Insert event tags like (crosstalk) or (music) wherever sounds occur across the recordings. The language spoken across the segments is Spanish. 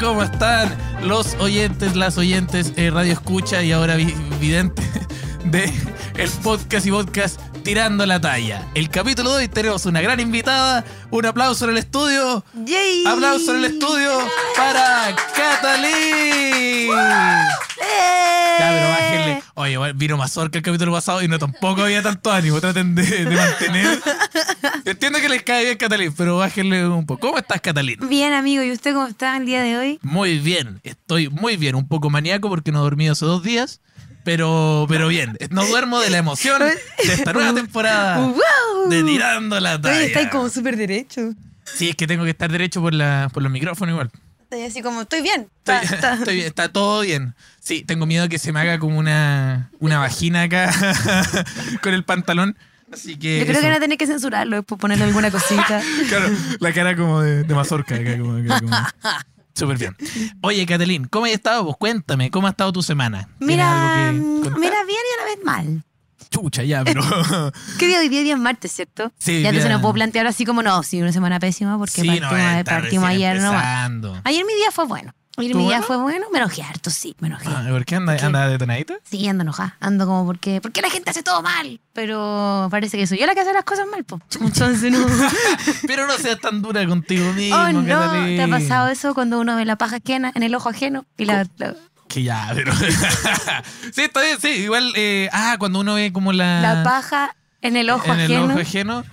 ¿Cómo están los oyentes, las oyentes, eh, radio escucha y ahora vi- vidente (laughs) de el podcast y podcast Tirando la Talla? El capítulo de hoy tenemos una gran invitada. Un aplauso en el estudio. ¡Yay! Aplauso en el estudio para bájenle. Oye, igual vino más orca el capítulo pasado y no tampoco había tanto ánimo. Traten de, de mantener. Entiendo que les cae bien Catalina, pero bájenle un poco. ¿Cómo estás, Catalina? Bien, amigo. ¿Y usted cómo está el día de hoy? Muy bien, estoy muy bien. Un poco maníaco porque no he dormido hace dos días. Pero, pero bien, no duermo de la emoción de esta nueva temporada (laughs) ¡Wow! de Tirando la Oye, Talla. como súper derecho. Sí, es que tengo que estar derecho por, la, por los micrófonos igual. Estoy así como, estoy bien. Estoy, Está- está- (laughs) estoy bien, está todo bien. Sí, tengo miedo que se me haga como una, una vagina acá (laughs) con el pantalón. Así que. Yo creo eso. que van a tener que censurarlo después ponerle alguna cosita. (laughs) Claro, la cara como de, de mazorca acá, como, acá, como- Súper bien. Oye, Catalín, ¿cómo has estado? Pues cuéntame, ¿cómo ha estado tu semana? ¿Tienes Mira, mm, mira bien y a la vez mal. Chucha, ya, pero. (laughs) ¿Qué día hoy día? Día es martes, ¿cierto? Sí, ya entonces no puedo plantear así como, no, sí, una semana pésima porque sí, partimos, no, está partimos recién ayer nomás. empezando. Ayer mi día fue bueno. Ayer ¿Estuvo mi día fue bueno. Me enojé harto, sí, me enojé. Ah, ¿Por qué anda, ¿Qué? anda detonadita? Sí, ando enojada. Ando como porque, porque la gente hace todo mal. Pero parece que soy yo la que hace las cosas mal, po. (laughs) Entonces no. (laughs) Pero no seas tan dura contigo mismo, oh, no. ¿Te ha pasado eso cuando uno ve la paja ajena en el ojo ajeno? Y la, la, Que ya, pero. (laughs) sí, bien, sí. Igual, eh, ah, cuando uno ve como la. la paja en el ojo en ajeno. el ojo ajeno.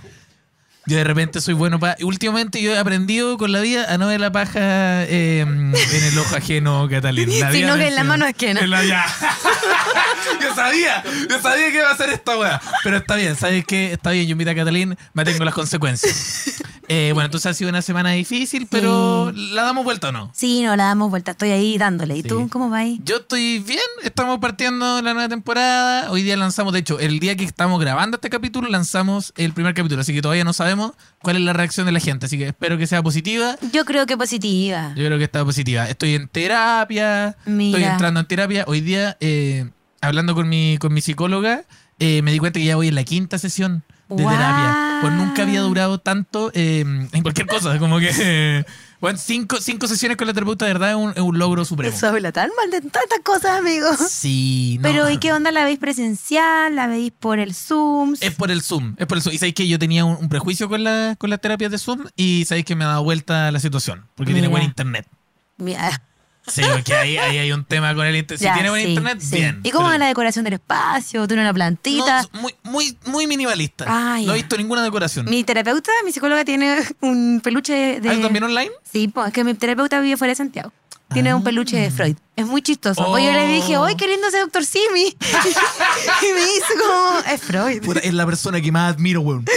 Yo de repente soy bueno para. Últimamente yo he aprendido con la vida a no ver la paja eh, en el ojo ajeno, Catalina. Sino que en la mano ajena. En la- ya. (laughs) yo sabía, yo sabía que iba a ser esta weá. Pero está bien, ¿sabes qué? Está bien, yo invito a Catalina, me tengo las consecuencias. Eh, bueno, entonces ha sido una semana difícil, pero ¿la damos vuelta o no? Sí, no, la damos vuelta. Estoy ahí dándole. ¿Y Sí. tú cómo vas ahí? Yo estoy bien, estamos partiendo la nueva temporada. Hoy día lanzamos, de hecho, el día que estamos grabando este capítulo, lanzamos el primer capítulo, así que todavía no sabemos cuál es la reacción de la gente, así que espero que sea positiva. Yo creo que positiva. Yo creo que está positiva. Estoy en terapia, Mira. estoy entrando en terapia. Hoy día, eh, hablando con mi, con mi psicóloga, eh, me di cuenta que ya voy en la quinta sesión de Guau. terapia. Pues nunca había durado tanto eh, en cualquier cosa, como que... (laughs) bueno, cinco, cinco sesiones con la terapeuta, de verdad, es un, es un logro supremo. Eso habla tan mal de tantas cosas, amigos. Sí, no. Pero ¿y qué onda? ¿La veis presencial? ¿La veis por el Zoom? Es por el Zoom, es por el Zoom. Y sabéis que yo tenía un, un prejuicio con, la, con las terapias de Zoom y sabéis que me ha dado vuelta la situación, porque tiene buen internet. Mira, Sí, porque ahí, ahí hay un tema con el internet. Si tiene buen sí, internet, sí. bien. ¿Y cómo Pero va la decoración del espacio? ¿Tiene una plantita? no, muy, muy, muy minimalista. Ah, no he visto ninguna decoración. Mi terapeuta, mi psicóloga, tiene un peluche de... ¿Hay también online? Sí, pues es que mi terapeuta vive fuera de Santiago. Tiene un peluche de Freud. Es muy chistoso. Oh. Yo le dije, ¡ay, qué lindo ese doctor Simi! (laughs) y me dice como, es Freud. Puta, es la persona que más admiro, weón. (laughs)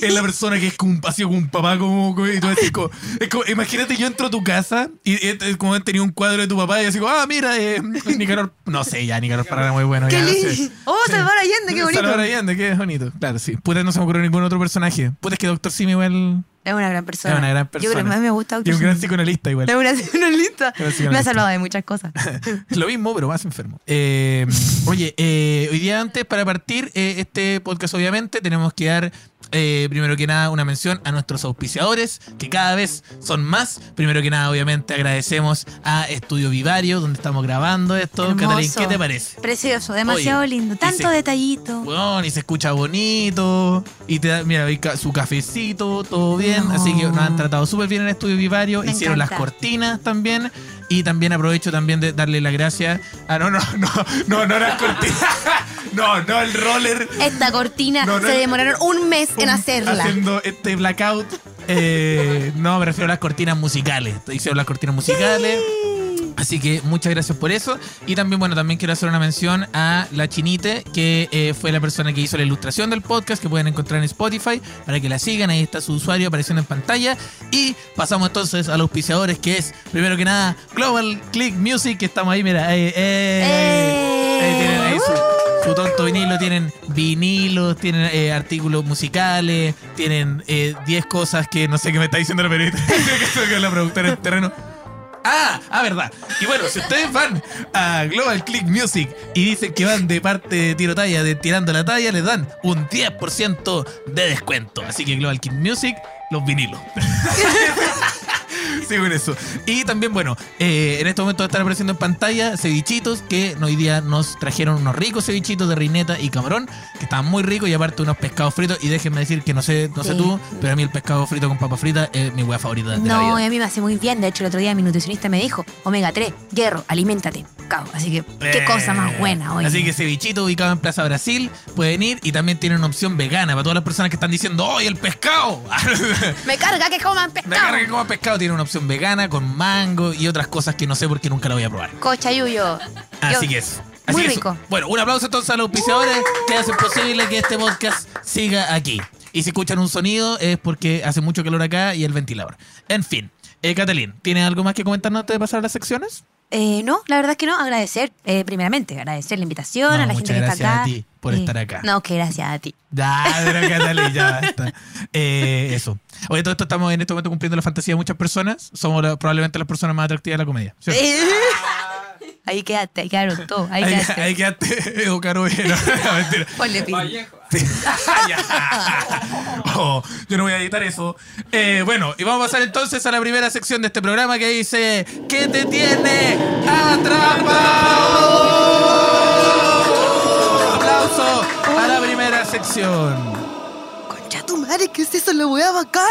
Es la persona que es como como un papá, como, como- y tú decís, como- es como- imagínate, yo entro a tu casa y es es como tenía un cuadro de tu papá y así como, ah, mira, eh, Nicanor, no sé, ya, Nicanor Parra muy bueno. ¡Qué ya, no lindo! sé. ¡Oh, Salvador Allende, qué bonito! Salvador Allende, qué bonito. Claro, sí. Puta, no se me ocurrió ningún otro personaje. Puta, es que Doctor Simi igual Es una gran persona. es una gran Yo creo persona. que más me gusta y un gran psicoanalista igual. Es una psicoanalista. Gran psicoanalista. (laughs) Me ha salvado de muchas cosas. (laughs) Lo mismo, pero más enfermo. Eh, oye, eh, hoy día antes, para partir eh, este podcast, obviamente, tenemos que dar, eh, primero que nada, una mención a nuestros auspiciadores, que cada vez son más. Primero que nada, obviamente, agradecemos a Estudio Vivario, donde estamos grabando esto. Catalín, ¿qué te parece? Precioso, demasiado Oye, lindo. Tanto se- detallito. Bueno, y se escucha bonito. Y te da, mira, su cafecito, todo bien. No. Así que nos han tratado súper bien en Estudio Vivario. Me Hicieron las cortinas también. Y también aprovecho también de darle las gracias. Ah, no, no, no, no, no las cortinas. (laughs) no, no el roller. Esta cortina No, no, se demoraron un mes en hacerla. Haciendo este blackout. Eh, no, me refiero a las cortinas musicales. Hicieron las cortinas musicales. Así que muchas gracias por eso. Y también, bueno, también quiero hacer una mención a la Chinite, que eh, fue la persona que hizo la ilustración del podcast, que pueden encontrar en Spotify, para que la sigan. Ahí está su usuario apareciendo en pantalla. Y pasamos entonces a los auspiciadores, que es, primero que nada, Global Click Music, que estamos ahí, mira. eh, eh. Ahí tienen ahí su, su tonto vinilo, tienen vinilos, tienen eh, artículos musicales, tienen eh, 10 cosas que no sé qué me está diciendo la periodista, (laughs) que soy la productora del terreno. Ah, ah, verdad. Y bueno, si ustedes van a Global Click Music y dicen que van de parte de tiro talla, de tirando la talla, les dan un 10% de descuento. Así que Global Click Music, los vinilos. (laughs) Sí, con eso. Y también, bueno, eh, en este momento están apareciendo en pantalla cevichitos que hoy día nos trajeron unos ricos cevichitos de reineta y camarón, que estaban muy ricos y aparte unos pescados fritos. Y déjenme decir que no sé, no sé Sí. tú, pero a mí el pescado frito con papa frita es mi hueá favorita de la No, vida. a mí me hace muy bien. De hecho, el otro día mi nutricionista me dijo, omega 3, hierro, aliméntate, cabo. Así que, qué Eh, cosa más buena hoy. Así que cevichito ubicado en Plaza Brasil, pueden ir y también tienen una opción vegana para todas las personas que están diciendo, ¡Oye, el pescado! (laughs) Me carga que coman Me pescado. carga que coma pescado, tiene una opción vegana con mango y otras cosas que no sé porque nunca la voy a probar. Cochayuyo. Así Yo- que eso. Así Muy que eso. rico. Bueno, un aplauso entonces a los auspiciadores que hacen posible que este podcast siga aquí. Y si escuchan un sonido es porque hace mucho calor acá y el ventilador. En fin, eh, Catalín, ¿tienes algo más que comentarnos antes de pasar a las secciones? Eh, no, la verdad es que no. Agradecer, eh, primeramente, agradecer la invitación No, a la gente que está gracias acá. a ti por Eh, estar acá. No, que gracias a ti. Ya, pero ya basta. Eh, eso. Oye, todo esto estamos en este momento cumpliendo la fantasía de muchas personas. Somos la- probablemente las personas más atractivas de la comedia. ¿cierto? (laughs) Ahí quedaste, ahí quedaron todos. Ahí Ahí, quedaste. ahí quedaste, (laughs) Edo Caro. (laughs) No, mentira. (laughs) Ponle. Oh, yo no voy a editar eso. Eh, bueno, y vamos a pasar entonces a la primera sección de este programa que dice ¿Qué te tiene atrapado? Aplauso a la primera sección. Concha tu madre, ¿qué es eso? La weá bacán.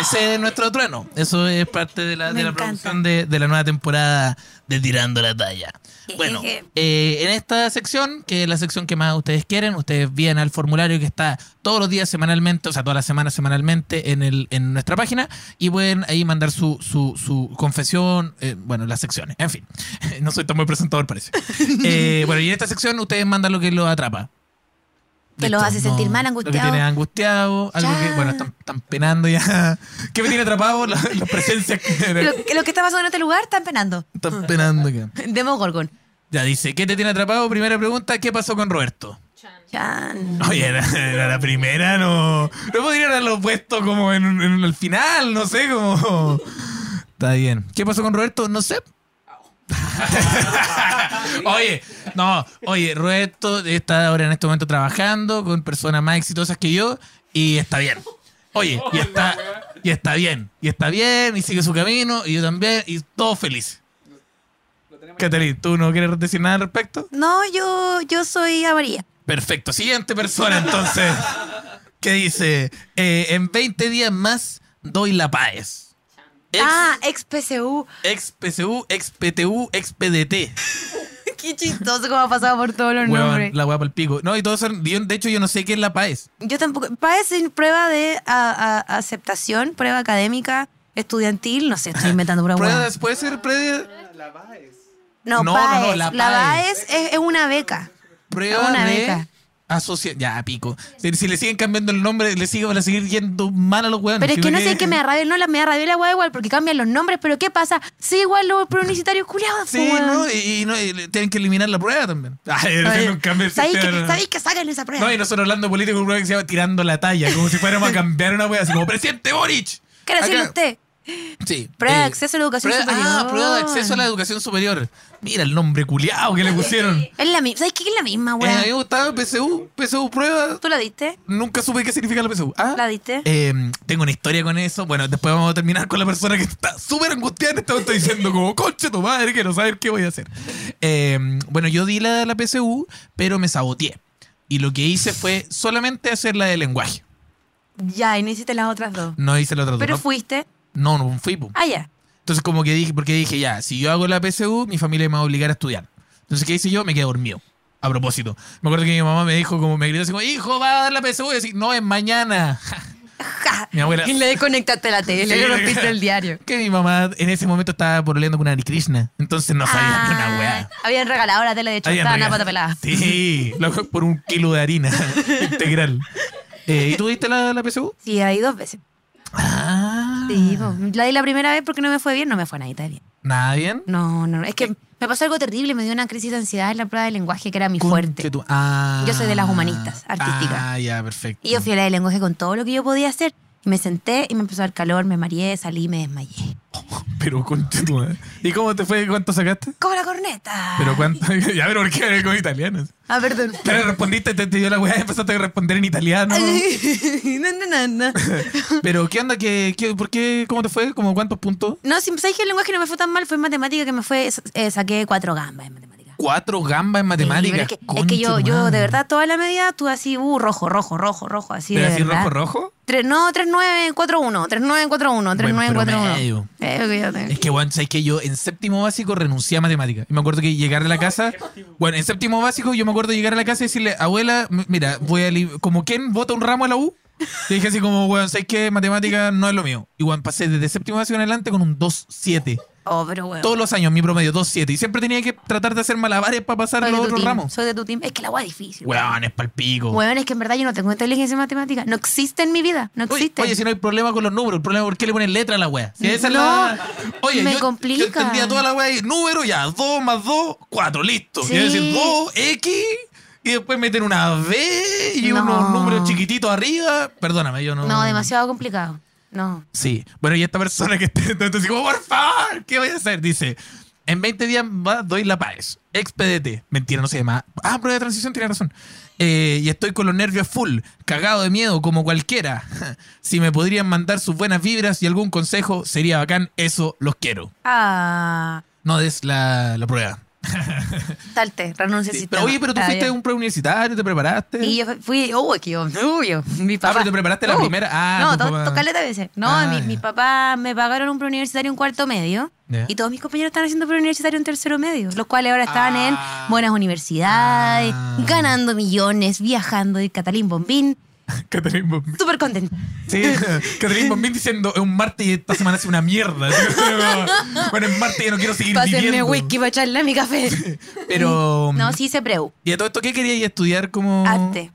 Ese es nuestro trueno. Eso es parte de la, de la producción de, de la nueva temporada de Tirando la Talla. Bueno, eh, en esta sección, que es la sección que más ustedes quieren, ustedes vienen al formulario que está todos los días semanalmente, o sea, todas las semanas semanalmente en, el, en nuestra página y pueden ahí mandar su, su, su confesión, eh, bueno, las secciones, en fin. (laughs) No soy tan buen presentador, parece. (laughs) Eh, bueno, y en esta sección ustedes mandan lo que los atrapa. Que los hace sentir mal, Lo que tiene angustiado, algo que, bueno, están, están penando ya. (laughs) ¿Qué me tiene atrapado? La, la presencia que (laughs) Lo, que- lo que está pasando en este lugar están penando. están penando acá. (laughs) Demogorgon. Ya dice, ¿qué te tiene atrapado? Primera pregunta, ¿qué pasó con Roberto? Chan. Oye, era, era la primera, no. No podría haberlo puesto como en, en el final, no sé, como. Está bien. ¿Qué pasó con Roberto? No sé. oye, no, oye, Roberto está ahora en este momento trabajando con personas más exitosas que yo y está bien. Oye, y está, y está bien, y está bien, y sigue su camino, y yo también, y todos felices. Catherine, ¿tú no quieres decir nada al respecto? No, yo, yo soy amarilla. Perfecto. Siguiente persona, entonces. (laughs) que dice: eh, En 20 días más doy la PAES. Ex, Ah, ex PCU. ex PSU, ex PTU, ex PDT. Qué chistoso cómo ha pasado por todos los nombres. la hueá para el pico. No, y todo eso. yo, de hecho, yo no sé qué es la PAES. Yo tampoco. Parece prueba de a- a- aceptación, prueba académica, estudiantil. No sé, estoy (laughs) inventando pura hueá. Pruebas, ¿Puede ser pre- No, No, no, PAES. no, la la PAES. PAES es, es una beca. prueba Una de beca. Asocia Ya, pico. Si, si le siguen cambiando el nombre, le siguen, van a seguir yendo mal a los hueones. Pero es que no sé qué me da rabia, no la me da rabia la hueá igual, porque cambian los nombres, pero ¿qué pasa? Sí, igual los publicitarios culiados. Sí, weón. ¿no? Y, y no, y tienen que eliminar la prueba también. (laughs) Ay, ¿Sabéis que. ¿sabéis que sacan esa prueba? No, y nosotros hablando de política, un que se llama Tirando la Talla, como si fuéramos a (laughs) cambiar una wea, así como presidente Boric. ¿Qué era Acá- usted? Sí. Prueba de eh, acceso a la educación prueba- superior. Ah, prueba de acceso a la educación superior. Mira el nombre culiao que le pusieron. Es la misma. ¿Sabes qué es la misma, Eh, a mí me gustaba PSU, PSU prueba. ¿Tú la diste? Nunca supe qué significa la PSU. ¿Ah? ¿La diste? Eh, tengo una historia con eso. Bueno, después vamos a terminar con la persona que está súper angustiada en este momento diciendo como, conche tu madre, quiero saber qué voy a hacer. Eh, bueno, yo di la, la PSU, pero me saboteé. Y lo que hice fue solamente hacer la de lenguaje. Ya, y no hiciste las otras dos. No hice la otra dos. Pero no, fuiste. No, no fui. po. Ah, ya. Entonces como que dije, porque dije, ya, si yo hago la PSU, mi familia me va a obligar a estudiar. Entonces, ¿qué hice yo? Me quedé dormido. A propósito. Me acuerdo que mi mamá me dijo, como me gritó así como, hijo, va a dar la PSU. Y así, no, es mañana. Ja. (laughs) Mi abuela- Y le desconectaste la tele, le rompiste el diario. (laughs) Que mi mamá en ese momento estaba pololeando con Ari Krishna. Entonces no sabía ni una weá. Ah, Habían regalado la tele de regalado- pata pelada. Sí, por un kilo de harina (laughs) integral. Eh, ¿Y tú diste la, la PSU? Sí, ahí dos veces. Ah. Sí, po. la di la primera vez porque no me fue bien, no me fue nada bien. ¿Nada bien? No, no, es que me pasó algo terrible, me dio una crisis de ansiedad en la prueba de lenguaje que era mi Con- fuerte. tú- ah. Yo soy de las humanistas, artísticas. Ah, ya, perfecto. Y yo fui a la de lenguaje con todo lo que yo podía hacer. Y me senté y me empezó a dar calor, me mareé, salí y me desmayé. Pero con tu madre. ¿Y cómo te fue? ¿Cuánto sacaste? Como la corneta. Pero cuánto. (laughs) ya, pero ¿por qué con italiano? Ah, perdón. Pero respondiste, te, te dio la weá y empezaste a responder en italiano. (laughs) no, no, no, no. (laughs) Pero, ¿qué onda? ¿Qué, qué, ¿Por qué? ¿Cómo te fue? ¿Cómo cuántos puntos? No, si sabes que el lenguaje no me fue tan mal, fue en matemática que me fue, eh, saqué cuatro gambas en matemática. Cuatro gambas en matemáticas. es que, es que yo, yo, de verdad, toda la medida, tú así, uh, rojo, rojo, rojo, rojo, así ¿Pero de así verdad. rojo, rojo? Tres- no, 3941, 3941, 3941. promedio. Eh, fíjate. Es que, bueno, ¿sabes que Yo en séptimo básico renuncié a matemáticas. Y me acuerdo que llegar a la casa. Bueno, en séptimo básico yo me acuerdo llegar a la casa y decirle, abuela, mira, voy a. Como quien vota un ramo a la U. Le dije así como, weón, ¿sabes qué? Matemáticas no es lo mío. Y bueno, pasé desde séptimo básico en adelante con un 2-7. Oh, pero bueno. Todos los años mi promedio 2-7. Y siempre tenía que tratar de hacer malabares para pasar soy de los tu otros team, ramos. Soy de tu team. Es que la agua es difícil. Weón, es palpico. Weón, es que en verdad yo no tengo inteligencia matemática. No existe en mi vida. No Oye, existe. oye, si no hay problema con los números, el problema es por qué le ponen letra a la wea. Si esa es No, la- Oye, me yo, complica. yo entendía toda la wea y número ya, 2 más 2, 4, listo. Sí. Quiere decir 2, X, y después meten una V y No. unos números chiquititos arriba. Perdóname, yo no. No, demasiado complicado. No. Sí. Bueno, y esta persona que está entonces como, por favor, ¿qué voy a hacer? Dice, en 20 días más doy la paz. Expedete. Mentira, no se llama. Ah, prueba de transición, tiene razón. Eh, y estoy con los nervios full, cagado de miedo como cualquiera. (laughs) si me podrían mandar sus buenas vibras y algún consejo, sería bacán. Eso los quiero. Ah, No des la, la prueba. Salte, renuncia Sí, pero, oye, pero tú Ah, fuiste a un preuniversitario, te preparaste. Y yo fui, uy, que yo, yo, mi papá. Ah, pero te preparaste la Uh, primera. Ah, no, tu to- papá. to- caleta veces. No, Ah, mi, papá me pagaron un preuniversitario en cuarto medio. Y todos mis compañeros están haciendo preuniversitario en tercero medio. Los cuales ahora están Ah. en buenas universidades, Ah. ganando millones, viajando de Catalín Bombín. (laughs) Catherine Bombín. Súper contenta. Sí, (laughs) Catherine Bombín diciendo, es un martes y esta semana hace una mierda. (laughs) bueno, es martes y no quiero seguir Pásenme viviendo. whisky para echarle a mi café. Pero... No, sí hice preu. ¿Y a todo esto qué querías estudiar como...? Arte.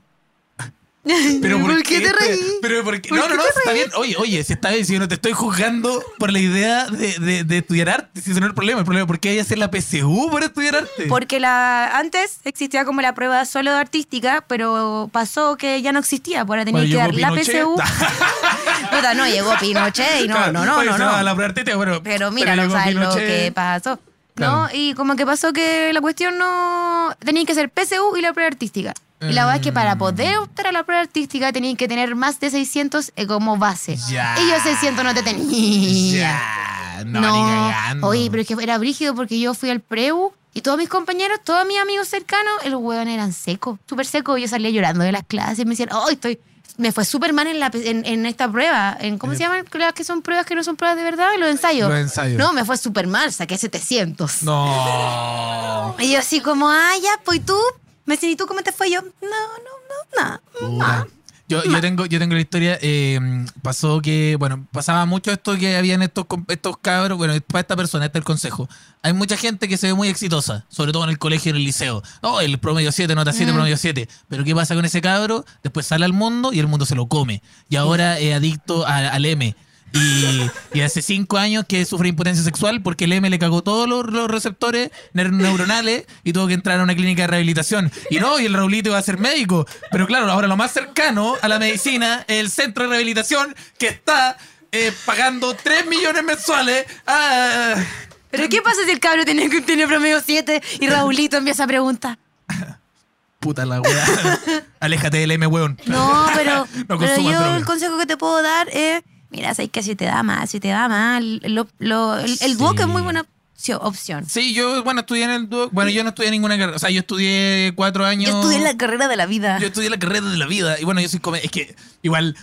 Pero ¿por, qué te reí? Pero ¿por qué? ¿Por No, no, no, está bien. Oye, oye, si está bien, si yo no te estoy juzgando por la idea de, de, de estudiar arte, si ese no es el problema. El problema es por qué hay que hacer la PSU para estudiar arte. Porque la antes existía como la prueba solo de artística, pero pasó que ya no existía. pues Ahora tenía Bueno, que dar la Pinochet. PSU. (laughs) Puta, no, llegó Pinochet y no, Claro, no, no, no. no. la prueba artística, bueno, Pero mira, no sabes lo que pasó. Claro. ¿No? Y como que pasó que la cuestión no. Tenía que ser PSU y la prueba artística. Y la verdad es que para Mm. poder optar a la prueba artística tenían que tener más de 600 eh, como base. Ya. Y yo 600 no te tenía. Ya, no, ni cagando. Oye, pero es que era brígido porque yo fui al preu y todos mis compañeros, todos mis amigos cercanos, los huevones eran secos, súper secos. Yo salía llorando de las clases, me decían, oh, estoy. Me fue súper mal en, la, en, en esta prueba. En, ¿Cómo se llaman las que son pruebas que no son pruebas de verdad? Los ensayos. Los ensayos. No, me fue súper mal, saqué 700. No. (laughs) Y yo así como, ah, ya, pues ¿y tú. Me decían, ¿y tú cómo te fue? Yo, no, no, no, nada. Puta. Yo, yo tengo, yo tengo la historia, eh, pasó que, bueno, pasaba mucho esto que habían estos, estos cabros, bueno, para esta persona, este es el consejo. Hay mucha gente que se ve muy exitosa, sobre todo en el colegio y en el liceo. No, el promedio 7, nota 7, Mm. promedio 7. Pero ¿qué pasa con ese cabro? Después sale al mundo y el mundo se lo come. Y ahora es adicto a- al M. Y, y hace cinco años que sufre impotencia sexual porque el M le cagó todos los, los receptores neur- neuronales y tuvo que entrar a una clínica de rehabilitación. Y no, y el Raulito iba a ser médico. Pero claro, ahora lo más cercano a la medicina es el centro de rehabilitación que está eh, pagando 3 millones mensuales a... Pero ¿qué pasa si el cabro tiene, tiene promedio 7 y Raulito empieza a preguntar? (laughs) Puta la weá. Aléjate del M, weón. No, pero, (laughs) No pero yo el consejo que te puedo dar es, mira, sabes que si te da mal, si te da mal, lo, lo- el, el Duoc Sí. es muy buena opción. Sí, yo, bueno, estudié en el... Duoc. Bueno, yo no estudié ninguna carrera. O sea, yo estudié cuatro años... Yo estudié la carrera de la vida. Yo estudié la carrera de la vida. Y bueno, yo soy Es que, igual,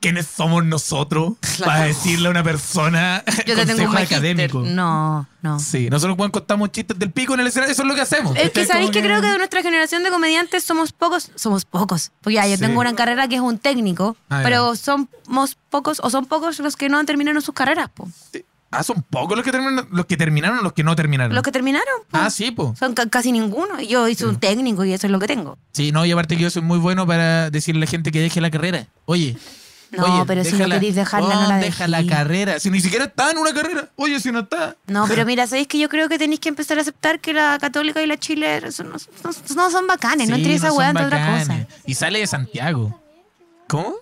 ¿quiénes somos nosotros Claro. para decirle a una persona (laughs) Yo te tengo un académico? No, no. Sí, nosotros cuando contamos chistes del pico en el escenario, eso es lo que hacemos. Es que sabéis que creo que de nuestra generación de comediantes somos pocos, somos pocos. Porque ya, yo Sí. tengo una carrera que es un técnico, Ah, pero somos pocos, o son pocos los que no terminaron sus carreras, po. Ah, son pocos los que terminaron, los que terminaron o los que no terminaron. Los que terminaron, po. Ah, sí, po. Son ca- casi ninguno. Yo hice un técnico y eso es lo que tengo. Sí, no, y aparte que yo soy muy bueno para decirle a la gente que deje la carrera. Oye. No, oye, pero si no queréis dejarla, no la deja la carrera. Si ni siquiera está en una carrera. Oye, si no está. No, pero mira, sabéis que yo creo que tenéis que empezar a aceptar que la católica y la chile no, no- no son bacanes, no Sí, entre esa son entre otra cosa. Y sale de Santiago. ¿Cómo?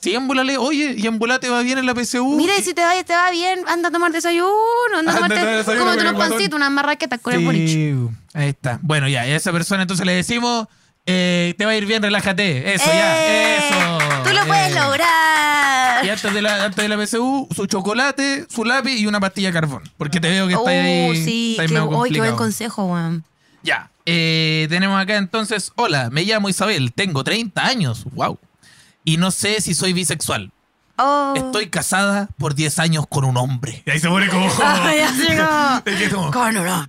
Sí, embólale. Oye, y embólate te va bien en la PSU. Mira, y si te va, te va bien, anda a tomar desayuno, anda a tomarte, el unos pancitos, unas marraquetas con el boliche. Sí, ahí está. Bueno, ya, a esa persona entonces le decimos, eh, te va a ir bien, relájate. Eso, ya, ¡Eh! eso. Tú lo puedes Eh. lograr. Y antes de, la, antes de la PSU, su chocolate, su lápiz y una pastilla de carbón. Porque te veo que está ahí. Oh, sí, está ahí qué, medio uy, qué buen consejo, weón. Ya. eh, tenemos acá entonces, hola, me llamo Isabel, tengo 30 años, wow. Y no sé si soy bisexual. Oh. Estoy casada por 10 años con un hombre. Y ahí se pone como... (laughs) Ay, así (laughs) como-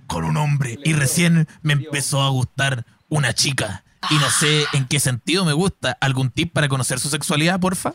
con un hombre. Y recién me empezó a gustar una chica. Y no sé en qué sentido me gusta. ¿Algún tip para conocer su sexualidad, porfa?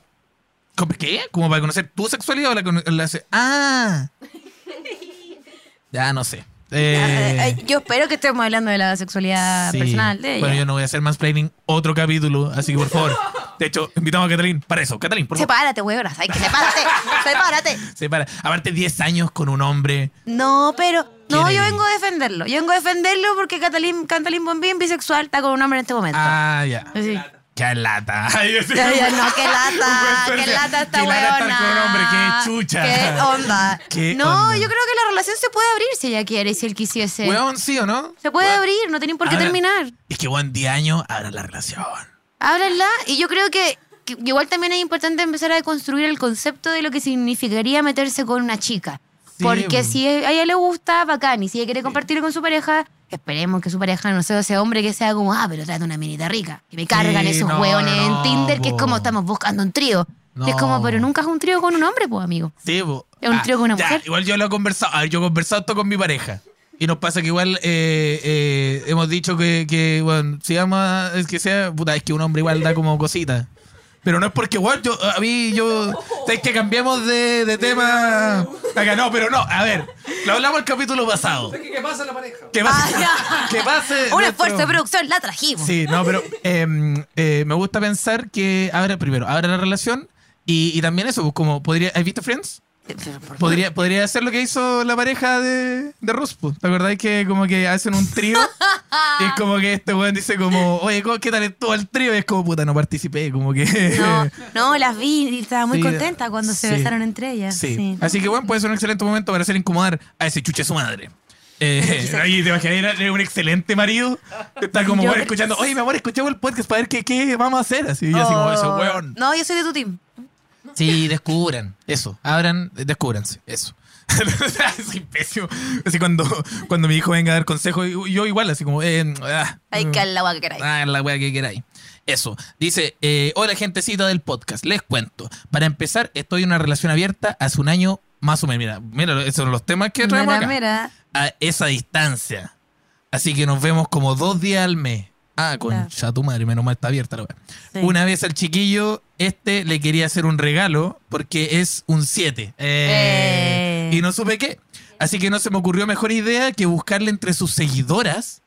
¿Cómo- ¿Qué? ¿Como para conocer tu sexualidad o la, la se- Ah. (laughs) Ya no sé. Eh, Eh, eh, yo espero que estemos hablando de la sexualidad sí. personal de ella. Bueno, yo no voy a hacer mansplaining otro capítulo, así que por favor. (laughs) De hecho, invitamos a Catalín para eso. Catalín, por favor. Sepárate, weón. ¿Sabes que sepárate? sepárate. Aparte, 10 años con un hombre. No, pero. No, ¿Quién yo vengo a defenderlo. Yo vengo a defenderlo porque Catalín, Catalín Bombín, bisexual, está con un hombre en este momento. Ah, ya. Así. Qué lata. (laughs) Ay, ya, no, qué lata, qué lata esta Qué lata estar con un hombre, qué chucha. Qué onda. Qué no, onda. yo creo que la relación se puede abrir si ella quiere y si él quisiese. Weón, ¿sí o no? Se puede abrir, no tienen por qué terminar. Es que, weón, 10 años, abra la relación. Háblenla y yo creo que, que igual también es importante empezar a construir el concepto de lo que significaría meterse con una chica. Sí, Porque bueno. si a ella le gusta, bacán. Y si ella quiere compartir con su pareja, esperemos que su pareja no sea ese hombre que sea como, ah, pero trata una minita rica. Que me cargan esos no, hueones no, en Tinder, que es como estamos buscando un trío. Y es como, No. pero nunca es un trío con un hombre, pues, amigo. Sí, po. Es un trío con una ya, mujer. Igual yo lo he conversado. A ver, yo he conversado esto con mi pareja. Y nos pasa que igual eh, eh, hemos dicho que, que, bueno, si vamos a, es que sea, puta, es que un hombre igual da como cositas. Pero no es porque, igual, yo, a mí, yo, es que cambiamos de, de tema. Acá, no, pero no, a ver, lo hablamos el capítulo pasado. ¿Qué pasa en la pareja? Que pase, Ah, (laughs) que pase. Un nuestro- esfuerzo de producción, la trajimos. Sí, no, pero eh, eh, me gusta pensar que ahora, primero, ahora la relación y, y también eso, pues, como podría. ¿Has visto Friends? Podría, podría hacer lo que hizo la pareja de, de pues. ¿Te acordás que como que hacen un trío? (laughs) y es como que este weón dice como, oye, ¿cómo- ¿qué tal estuvo el trío? Y es como, puta, no participé, como que... No, (laughs) no, las vi y estaba muy Sí, contenta cuando se besaron entre ellas. Sí. Sí. Así que bueno, puede ser un excelente momento para hacer incomodar a ese chuche su madre. Eh, (laughs) oye, ¿te imaginas? Era- un excelente marido. Está como creo- escuchando, oye, mi amor, escuchamos el podcast para ver qué, qué vamos a hacer. Así, así como ese Oh. weón. No, yo soy de tu team. Sí, descubran. Eso. Abran, descúbranse. Eso. (laughs) Soy pésimo. Así cuando, cuando mi hijo venga a dar consejo, yo igual, así como, eh, ah, Ay, que la agua que queráis. Ah, la wea que queráis. Eso. Dice, eh, hola gentecita del podcast, les cuento. Para empezar, estoy en una relación abierta hace un año más o menos. Mira, mira, esos son los temas que traemos Mira, acá. mira. A esa distancia. Así que nos vemos como dos días al mes. Ah, con Claro. tu madre, menos mal está abierta la. Sí. Una vez al chiquillo, este le quería hacer un regalo porque es un 7. Eh. Y no supe qué. Así que no se me ocurrió mejor idea que buscarle entre sus seguidoras.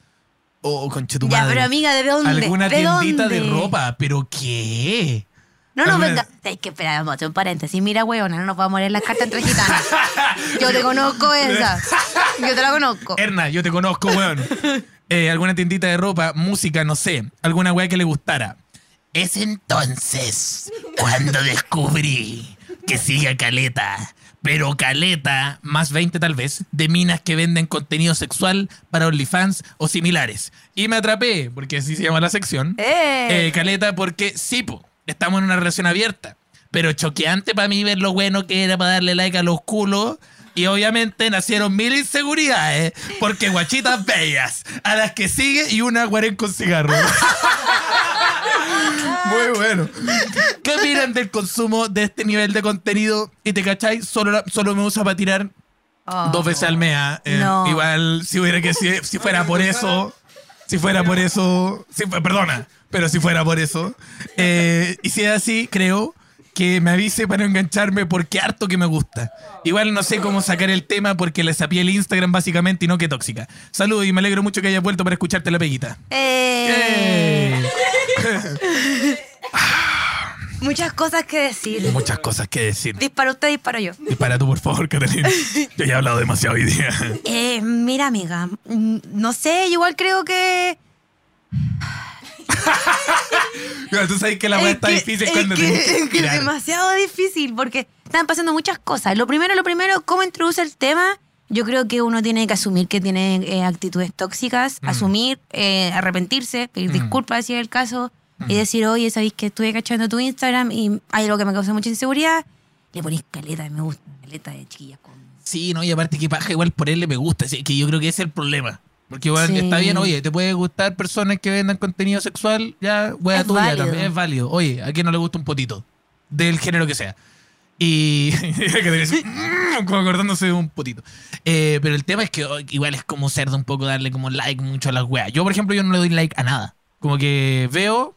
O con tu Ya, madre. pero amiga, ¿de dónde? Alguna ¿De tiendita de dónde? ropa. ¿Pero qué? No, no, venga. Hay que esperar, vamos a hacer un paréntesis. Mira, weona, no nos vamos a leer las cartas entre gitanas. (laughs) Yo te conozco esa. Yo te la conozco. Erna, yo te conozco, weón. (laughs) Eh, alguna tiendita de ropa, música, no sé. Alguna weá que le gustara. Es entonces cuando descubrí que sigue a Caleta. Pero Caleta, más 20 tal vez, de minas que venden contenido sexual para OnlyFans o similares. Y me atrapé, porque así se llama la sección. Eh. Eh, Caleta, porque sí, po, estamos en una relación abierta. Pero choqueante para mí ver lo bueno que era para darle like a los culos. Y obviamente nacieron mil inseguridades. Porque guachitas bellas, a las que sigue y una guarén con cigarro. (laughs) Muy bueno. ¿Qué opinan del consumo de este nivel de contenido? Y te cachai, solo, solo me usa para tirar Oh. dos veces al mes. ah. Eh, No. Igual, si hubiera que si, si fuera por eso, si fuera por eso, si, perdona, pero si fuera por eso, eh, y si es así, creo que me avise para engancharme porque harto que me gusta. Igual no sé cómo sacar el tema porque le sapié el Instagram básicamente y no que tóxica. Saludos y me alegro mucho que hayas vuelto para escucharte la peguita. Eh. ¡Eh! Muchas cosas que decir. Muchas cosas que decir. Dispara usted, disparo yo. Dispara tú, por favor, Catalina. (laughs) Yo ya he hablado demasiado hoy día. Eh, mira, amiga, mm, no sé, igual creo que. (laughs) Pero tú sabes que la weá Es está que- difícil cuando que- tienes que es que es tirar. demasiado difícil porque están pasando muchas cosas. Lo primero, lo primero, ¿cómo introduce el tema? Yo creo que uno tiene que asumir que tiene eh, actitudes tóxicas, Mm. asumir, eh, arrepentirse, pedir Mm. disculpas si es el caso, Mm. y decir, oye, sabéis que estuve cachando tu Instagram y hay algo que me causa mucha inseguridad. Le ponís caleta de me gusta, caleta de chiquillas con. Sí, no, y aparte que paja igual por él le me gusta, que yo creo que ese es el problema. Porque igual Sí. está bien, oye, te puede gustar personas que vendan contenido sexual, ya, wea Es tuya válido. también, es válido. Oye, ¿a quién no le gusta un potito? Del género que sea. Y (laughs) "Mm", como acordándose de un potito. Eh, pero el tema es que oh, igual es como cerdo un poco darle como like mucho a las weas. Yo, por ejemplo, yo no le doy like a nada. Como que veo,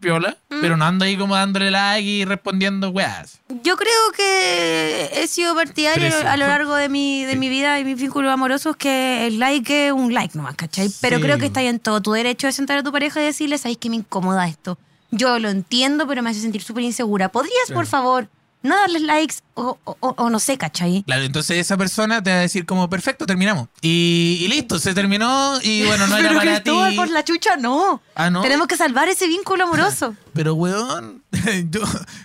viola, Mm. pero no ando ahí como dándole like y respondiendo weas. Yo creo que he sido partidario a lo largo de mi, de mi vida y mis vínculos amorosos que el like es un like nomás, ¿cachai? Pero Sí. creo que está en todo tu derecho de sentar a tu pareja y decirle, ¿sabéis que me incomoda esto? Yo lo entiendo, pero me hace sentir súper insegura. ¿Podrías, por favor, no darles likes o, o- o- no sé, ¿cachai? Claro, entonces esa persona te va a decir como, perfecto, terminamos. Y, y listo, se terminó y bueno, no (laughs) era pero para ti. por la chucha, no. Ah, ¿no? Tenemos que salvar ese vínculo amoroso. Pero weón, (laughs) yo,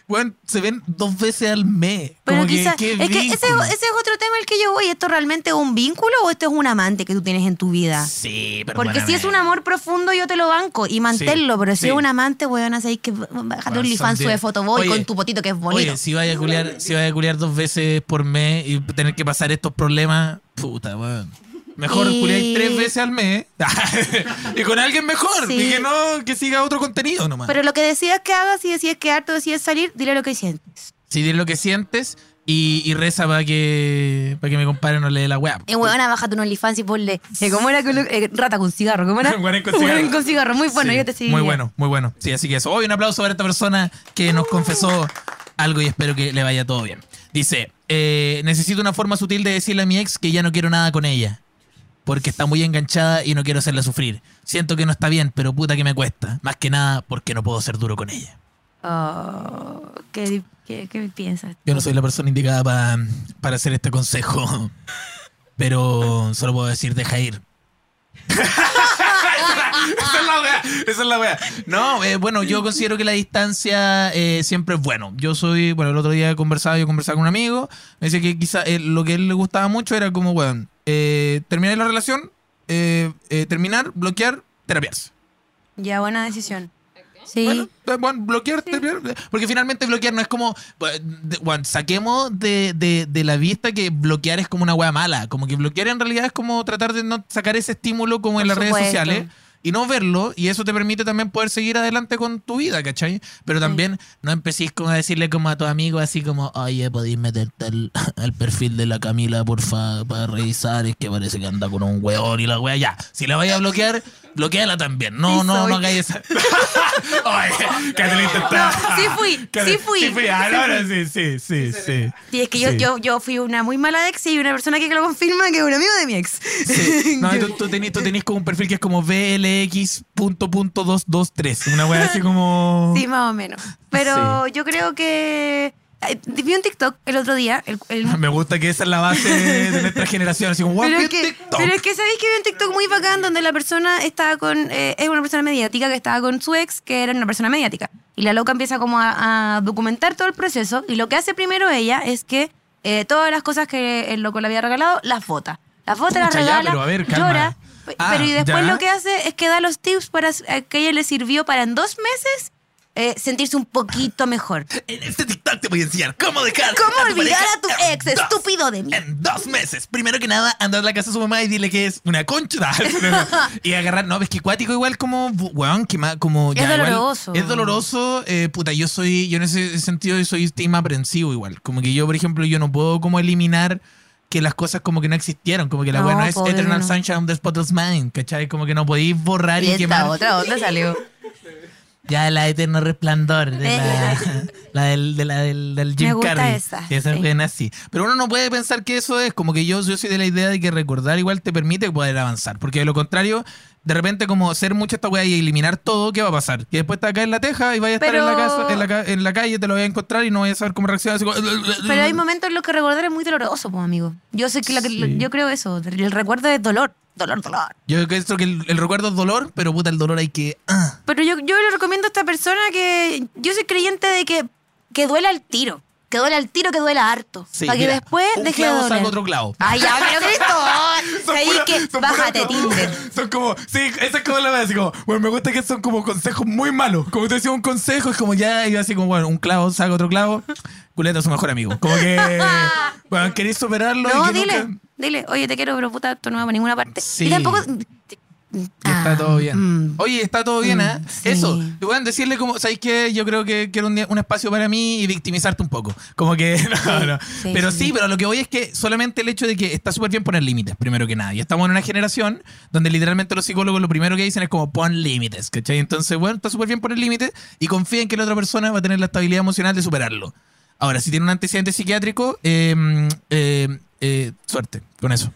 weón, se ven dos veces al mes. Pero Como quizás, ¿qué es que ese, ese es otro tema al que yo voy. ¿Esto realmente es un vínculo o esto es un amante que tú tienes en tu vida? Sí, pero Porque si es un amor profundo, yo te lo banco y manténlo. pero si sí. es un amante, weón, sabéis que bájate un diez. de fotoboy con tu potito que es bonito. Oye, si vaya a culiar, si vaya a culiar dos veces por mes y tener que pasar estos problemas, puta, weón. Mejor Y- tres veces al mes (laughs) y con alguien mejor. Sí. Y que no, que siga otro contenido nomás. pero lo que decidas que hagas, si decides quedarte o decides salir, dile lo que sientes. Si dile lo que sientes y, y reza para que, para que mi compadre no le dé la weá. Eh, weón, bájate un OnlyFans y ponle. eh, ¿Cómo era? eh, rata con cigarro, ¿cómo era? (laughs) Guarén con cigarro. Guarén con cigarro, muy bueno, Sí, yo te seguiría. Muy bueno, muy bueno. Sí, así que eso. Hoy un aplauso para esta persona que nos confesó algo y espero que le vaya todo bien. Dice, eh, necesito una forma sutil de decirle a mi ex que ya no quiero nada con ella. Porque está muy enganchada y no quiero hacerla sufrir. Siento que no está bien, pero puta que me cuesta. Más que nada porque no puedo ser duro con ella. Oh, ¿qué, qué, qué piensas? Yo no soy la persona indicada pa- para hacer este consejo. (laughs) Pero solo puedo decir, deja ir. (laughs) (laughs) esa es la wea, esa es la wea. No, eh, bueno, yo considero que la distancia eh, siempre es bueno. Yo soy, bueno, el otro día conversaba, yo conversaba con un amigo, me decía que quizá eh, lo que a él le gustaba mucho era como, bueno, eh, terminar la relación, eh, eh, terminar, bloquear, terapiarse. Ya, buena decisión. Sí. Bueno, bueno, bloquear, terapiar, porque finalmente bloquear no es como, bueno, saquemos de, de- de la vista que bloquear es como una wea mala, como que bloquear en realidad es como tratar de no sacar ese estímulo como en las redes sociales y no verlo, y eso te permite también poder seguir adelante con tu vida, ¿cachai? Pero también no empecéis como a decirle como a tu amigo así como, oye, podéis meterte al, (laughs) al perfil de la Camila, porfa, para revisar, es que parece que anda con un weón y la wea, ya, si la vais a bloquear, bloqueala también, no, Sí no, soy. no hagáis esa... (laughs) Oye, Catalina está... No, sí fui, sí fui. Sí fui, ah, no, sí, sí, sí, sí. Sí, es que yo, Sí. yo, yo fui una muy mala ex y una persona que lo confirma que es un amigo de mi ex. Sí. (laughs) No, tú, tú tenés, tú tenés como un perfil que es como VLX.223. Una wea así como. Sí, más o menos. Pero yo creo que. Vi un TikTok el otro día. El, el- (laughs) Me gusta que esa es la base de (laughs) nuestra generación. Así como, pero, "Guau, es que, TikTok". pero es que sabéis que vi un TikTok muy bacán donde la persona estaba con. eh, es una persona mediática que estaba con su ex, que era una persona mediática. Y la loca empieza como a, a documentar todo el proceso. Y lo que hace primero ella es que eh, todas las cosas que el loco le había regalado las vota. Las vota, las Pucha, ya, regala, pero a ver, llora. Ah, pero y después ya. lo que hace es que da los tips para eh, que ella le sirvió para en dos meses eh, sentirse un poquito mejor. En este TikTok te voy a enseñar cómo dejar. ¿Cómo tu olvidar pareja a tu ex, dos- estúpido de mí? En dos meses. Primero que nada, andar a la casa de su mamá y dile que es una concha. (laughs) y agarrar. No, es que cuático igual como. Weón, que más. Como, Es ya, igual- doloroso. es doloroso. eh, puta, yo soy. Yo en ese sentido soy team aprensivo igual. Como que yo, por ejemplo, yo no puedo como eliminar que las cosas como que no existieron. Como que la No, no es Eternal no. Sunshine of the Spotless Mind. ¿Cachai? Como que no podéis borrar y, Y quemar. esta otra, ¿dónde salió? (laughs) Ya la eterno resplandor de la, la del, de la del, del Jim Me gusta Carrey. esa, Esa sí. buena sí. Pero uno no puede pensar que eso es como que yo, yo soy de la idea de que recordar igual te permite poder avanzar. Porque de lo contrario, de repente como hacer mucho esta weá y eliminar todo, ¿qué va a pasar? Que después te va a caer en la teja y vaya a estar en, la casa, en, la, en la calle, te lo voy a encontrar y no vayas a saber cómo reaccionar. así como- (laughs) Pero hay momentos en los que recordar es muy doloroso, pues, amigo. Yo sé que, la que- Sí. yo creo eso. El recuerdo es dolor. Dolor, dolor. Yo creo que el, el recuerdo es dolor, pero puta, el dolor hay que. ah. Pero yo, yo le recomiendo a esta persona que yo soy creyente de que, que duela al tiro. Que duela al tiro, que duela harto. Sí, para que mira, después un deje de clavo doler. saca otro clavo. Ay, ya, pero Cristo. (laughs) Ahí que son bájate Tinder. (laughs) Son como, sí, esa es como la verdad, así como, bueno, me gusta que son como consejos muy malos. Como te decía un consejo, es como ya, y yo así como, bueno, un clavo saca otro clavo, culeta es su mejor amigo. Como que, (laughs) bueno, queréis superarlo. y No, que dile, nunca- dile, oye, te quiero, pero puta, esto no va para ninguna parte. Sí. Y tampoco. Y está Ah, todo bien. mm. Oye, está todo bien, ¿eh? Mm, sí. Eso. Bueno, decirle como, ¿sabes qué? Yo creo que quiero un, un espacio para mí y victimizarte un poco. Como que, (laughs) no, no. sí, pero sí, sí, sí. pero lo que voy es que solamente el hecho de que está súper bien poner límites, primero que nada. Y estamos en una generación donde literalmente los psicólogos lo primero que dicen es como pon límites, ¿cachai? Entonces, bueno, está súper bien poner límites y confía en que la otra persona va a tener la estabilidad emocional de superarlo. Ahora, si tiene un antecedente psiquiátrico, eh, eh, eh, suerte con eso.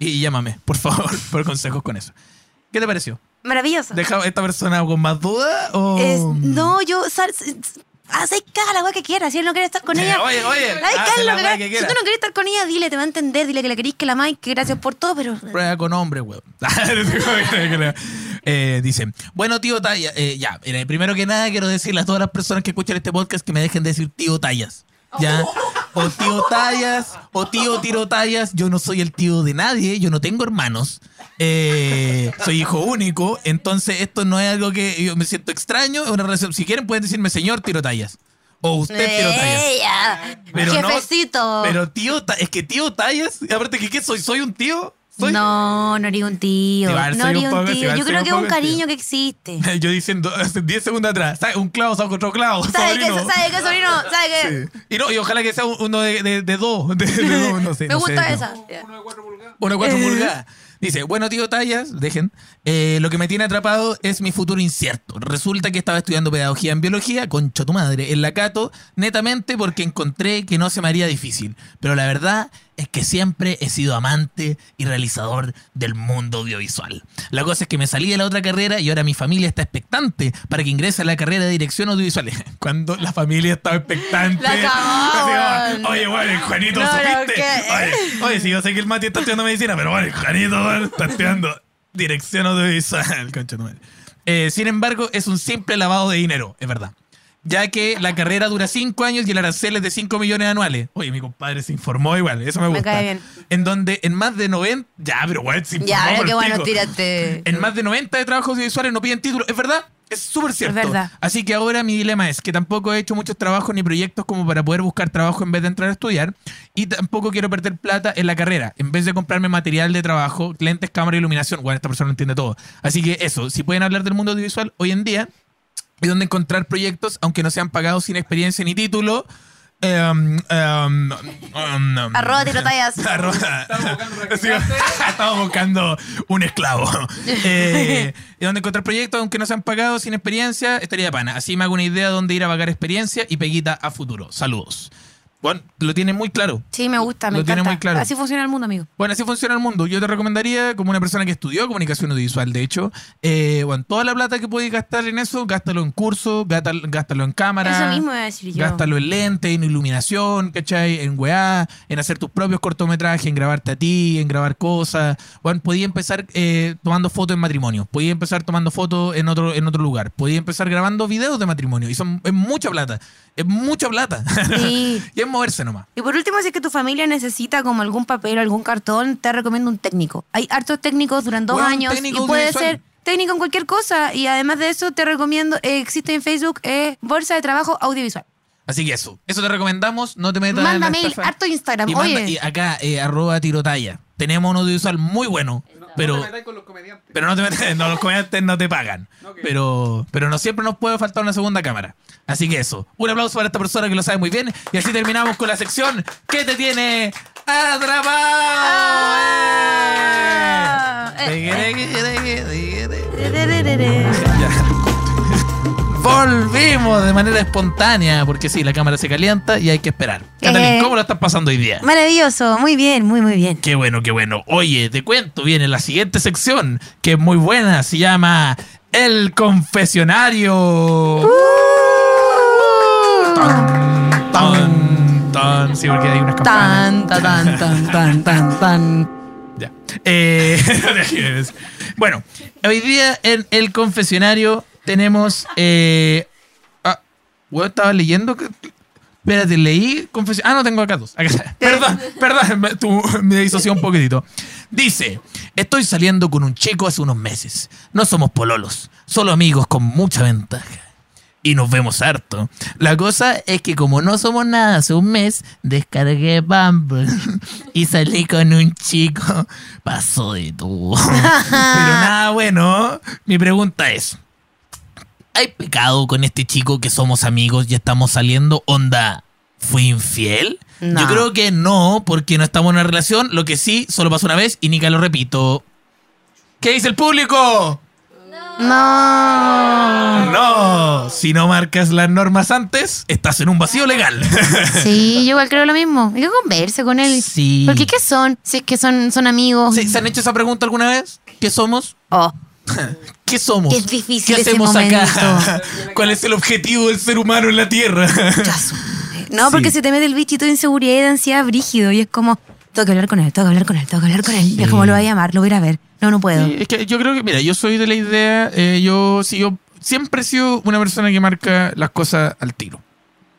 Y llámame, por favor, (laughs) por consejos con eso. ¿Qué te pareció? Maravilloso. ¿Deja a esta persona con más duda o...? Es- no, yo. sal- Haz cada la weá que quieras. Si él no quiere estar con ella. oye, oye, haz la que quieras. Si tú no quieres estar con ella, dile, te va a entender. Dile que la querís, que la amáis, que gracias por todo, pero. Prueba con hombre, weón. (laughs) eh, dice, bueno, tío Talla, eh, ya, mira, primero que nada quiero decirle a todas las personas que escuchan este podcast que me dejen de decir tío Tallas. ¿Ya? O tío Tallas, o tío Tiro Tallas. Yo no soy el tío de nadie, yo no tengo hermanos. Eh, soy hijo único, entonces esto no es algo que yo me siento extraño. Es una relación. Si quieren, pueden decirme señor Tiro Tallas. O usted Tiro Tallas. Pero no- Jefecito. Pero tío, es que tío Tallas, aparte que ¿qué soy? ¿Soy un tío? ¿Soy? No, no haría un tío. No un haría un tío. Yo creo que es un tío. cariño que existe. (laughs) Yo diciendo hace 10 segundos atrás, ¿sabe? un clavo saca otro clavo. ¿Sabe qué. ¿Sabe qué, sobrino? ¿Sabe qué? Sí. Y, no, y ojalá que sea uno de, de, de dos. (laughs) De, de (laughs) dos, no sé. Me no gusta sé, no. esa. Uno de cuatro pulgadas. Dice, bueno, tío Tallas, dejen. eh, lo que me tiene atrapado es mi futuro incierto. Resulta que estaba estudiando pedagogía en biología, concha tu madre, en la Cato, netamente porque encontré que no se me haría difícil. Pero la verdad es que siempre he sido amante y realizador del mundo audiovisual. La cosa es que me salí de la otra carrera y ahora mi familia está expectante para que ingrese a la carrera de dirección audiovisual. (laughs) Cuando la familia estaba expectante. La así weón. Oye, bueno, Juanito, No, ¿supiste? Oye, oye, si yo sé que el Mati está estudiando medicina, pero bueno, Juanito weón, está estudiando dirección audiovisual. (laughs) concha. Eh, sin embargo, es un simple lavado de dinero, es verdad. Ya que la carrera dura 5 años y el arancel es de 5 millones anuales. Oye, mi compadre se informó igual, eso me Me gusta. cae bien. En donde en más de 90. Ya, pero bueno, se informó. Ya, por qué bueno, tírate. En más de 90 de trabajos audiovisuales no piden título. Es verdad, es súper cierto. verdad. Así que ahora mi dilema es que tampoco he hecho muchos trabajos ni proyectos como para poder buscar trabajo en vez de entrar a estudiar. Y tampoco quiero perder plata en la carrera. En vez de comprarme material de trabajo, lentes, cámara, iluminación. Bueno, esta persona no entiende todo. Así que eso, si pueden hablar del mundo audiovisual hoy en día y dónde encontrar proyectos, aunque no sean pagados sin experiencia ni título. em, em, Arroba tirotallas. (laughs) (laughs) Estamos buscando un esclavo. (laughs) Eh, y donde encontrar proyectos, aunque no sean pagados sin experiencia, estaría de pana. Así me hago una idea de dónde ir a pagar experiencia y peguita a futuro. Saludos. Bueno, lo tiene muy claro. Sí, me gusta, me Lo tiene encanta. muy claro. Así funciona el mundo, amigo. Bueno, así funciona el mundo. Yo te recomendaría, como una persona que estudió comunicación audiovisual, de hecho, eh, bueno, toda la plata que puedes gastar en eso, gástalo en cursos, gástalo, en cámara. Eso mismo iba a decir yo. Gástalo en lente, en iluminación, ¿cachai? En weá, en hacer tus propios cortometrajes, en grabarte a ti, en grabar cosas. Bueno, podía empezar eh, tomando fotos en matrimonio, podía empezar tomando fotos en otro, en otro lugar, podía empezar grabando videos de matrimonio. Y son, es mucha plata, es mucha plata. Sí. (laughs) y es moverse nomás. Y por último, si es que tu familia necesita como algún papel o algún cartón, te recomiendo un técnico. Hay hartos técnicos, duran dos años y puede ser técnico en cualquier cosa. Y además de eso, te recomiendo, eh, existe en Facebook eh, Bolsa de Trabajo Audiovisual. Así que eso, eso te recomendamos, no te metas en Manda mail, estafa. harto Instagram. Y, manda- Oye, y acá, eh, arroba tirotalla. Tenemos un audiovisual muy bueno, pero... con los comediantes. Pero no te no, los comediantes no te pagan. (laughs) Pero, pero no siempre nos puede faltar una segunda cámara. Así que eso. Un aplauso para esta persona que lo sabe muy bien. Y así terminamos con la sección ¿Qué te tiene Ah, atrapado? eh, Eh. Volvimos de manera espontánea, porque sí, la cámara se calienta y hay que esperar. Catalín, Eh. ¿cómo lo estás pasando hoy día? Maravilloso, muy bien, muy, muy bien. Qué bueno, qué bueno. Oye, te cuento, viene la siguiente sección, que es muy buena, se llama El Confesionario. Tan, tan, tan. Sí, porque hay unas campanas. Tan, tan, tan, tan, tan, tan, tan. Ya. Eh, (laughs) bueno, hoy día en el confesionario tenemos. Eh, ah, weón, estaba leyendo. que- Espérate, leí confesión. Ah, no, tengo acá dos. Acá. (laughs) Perdón, perdón, me, tú, me disocié un poquitito. Dice: Estoy saliendo con un chico hace unos meses. No somos pololos, solo amigos con mucha ventaja y nos vemos harto. La cosa es que como no somos nada hace un mes, descargué Bumble (laughs) y salí con un chico. Pasó de todo. (laughs) Pero nada bueno. Mi pregunta es, ¿hay pecado con este chico que somos amigos y estamos saliendo? Onda, ¿fui infiel? No. Yo creo que no, porque no estamos en una relación. Lo que sí, solo pasó una vez y Nica lo repito. ¿Qué dice el público? No. No, si no marcas las normas antes, estás en un vacío legal. (laughs) Sí, yo igual creo lo mismo. Hay que converse con él. Sí. Porque ¿qué son? Si es que son, son amigos. Sí, ¿Se han hecho esa pregunta alguna vez? ¿Qué somos? Oh, (laughs) ¿Qué somos? Qué difícil ¿Qué ese hacemos acá? (laughs) ¿Cuál es el objetivo del ser humano en la Tierra? (laughs) No, porque Sí. se te mete el bichito de inseguridad y de ansiedad brígido. Y es como, tengo que hablar con él, tengo que hablar con él, tengo que hablar con él. Y es como lo voy a llamar, lo voy a ir a ver. No, no puedo. Sí, es que yo creo que, mira, yo soy de la idea, eh, yo, sí, yo siempre he sido una persona que marca las cosas al tiro.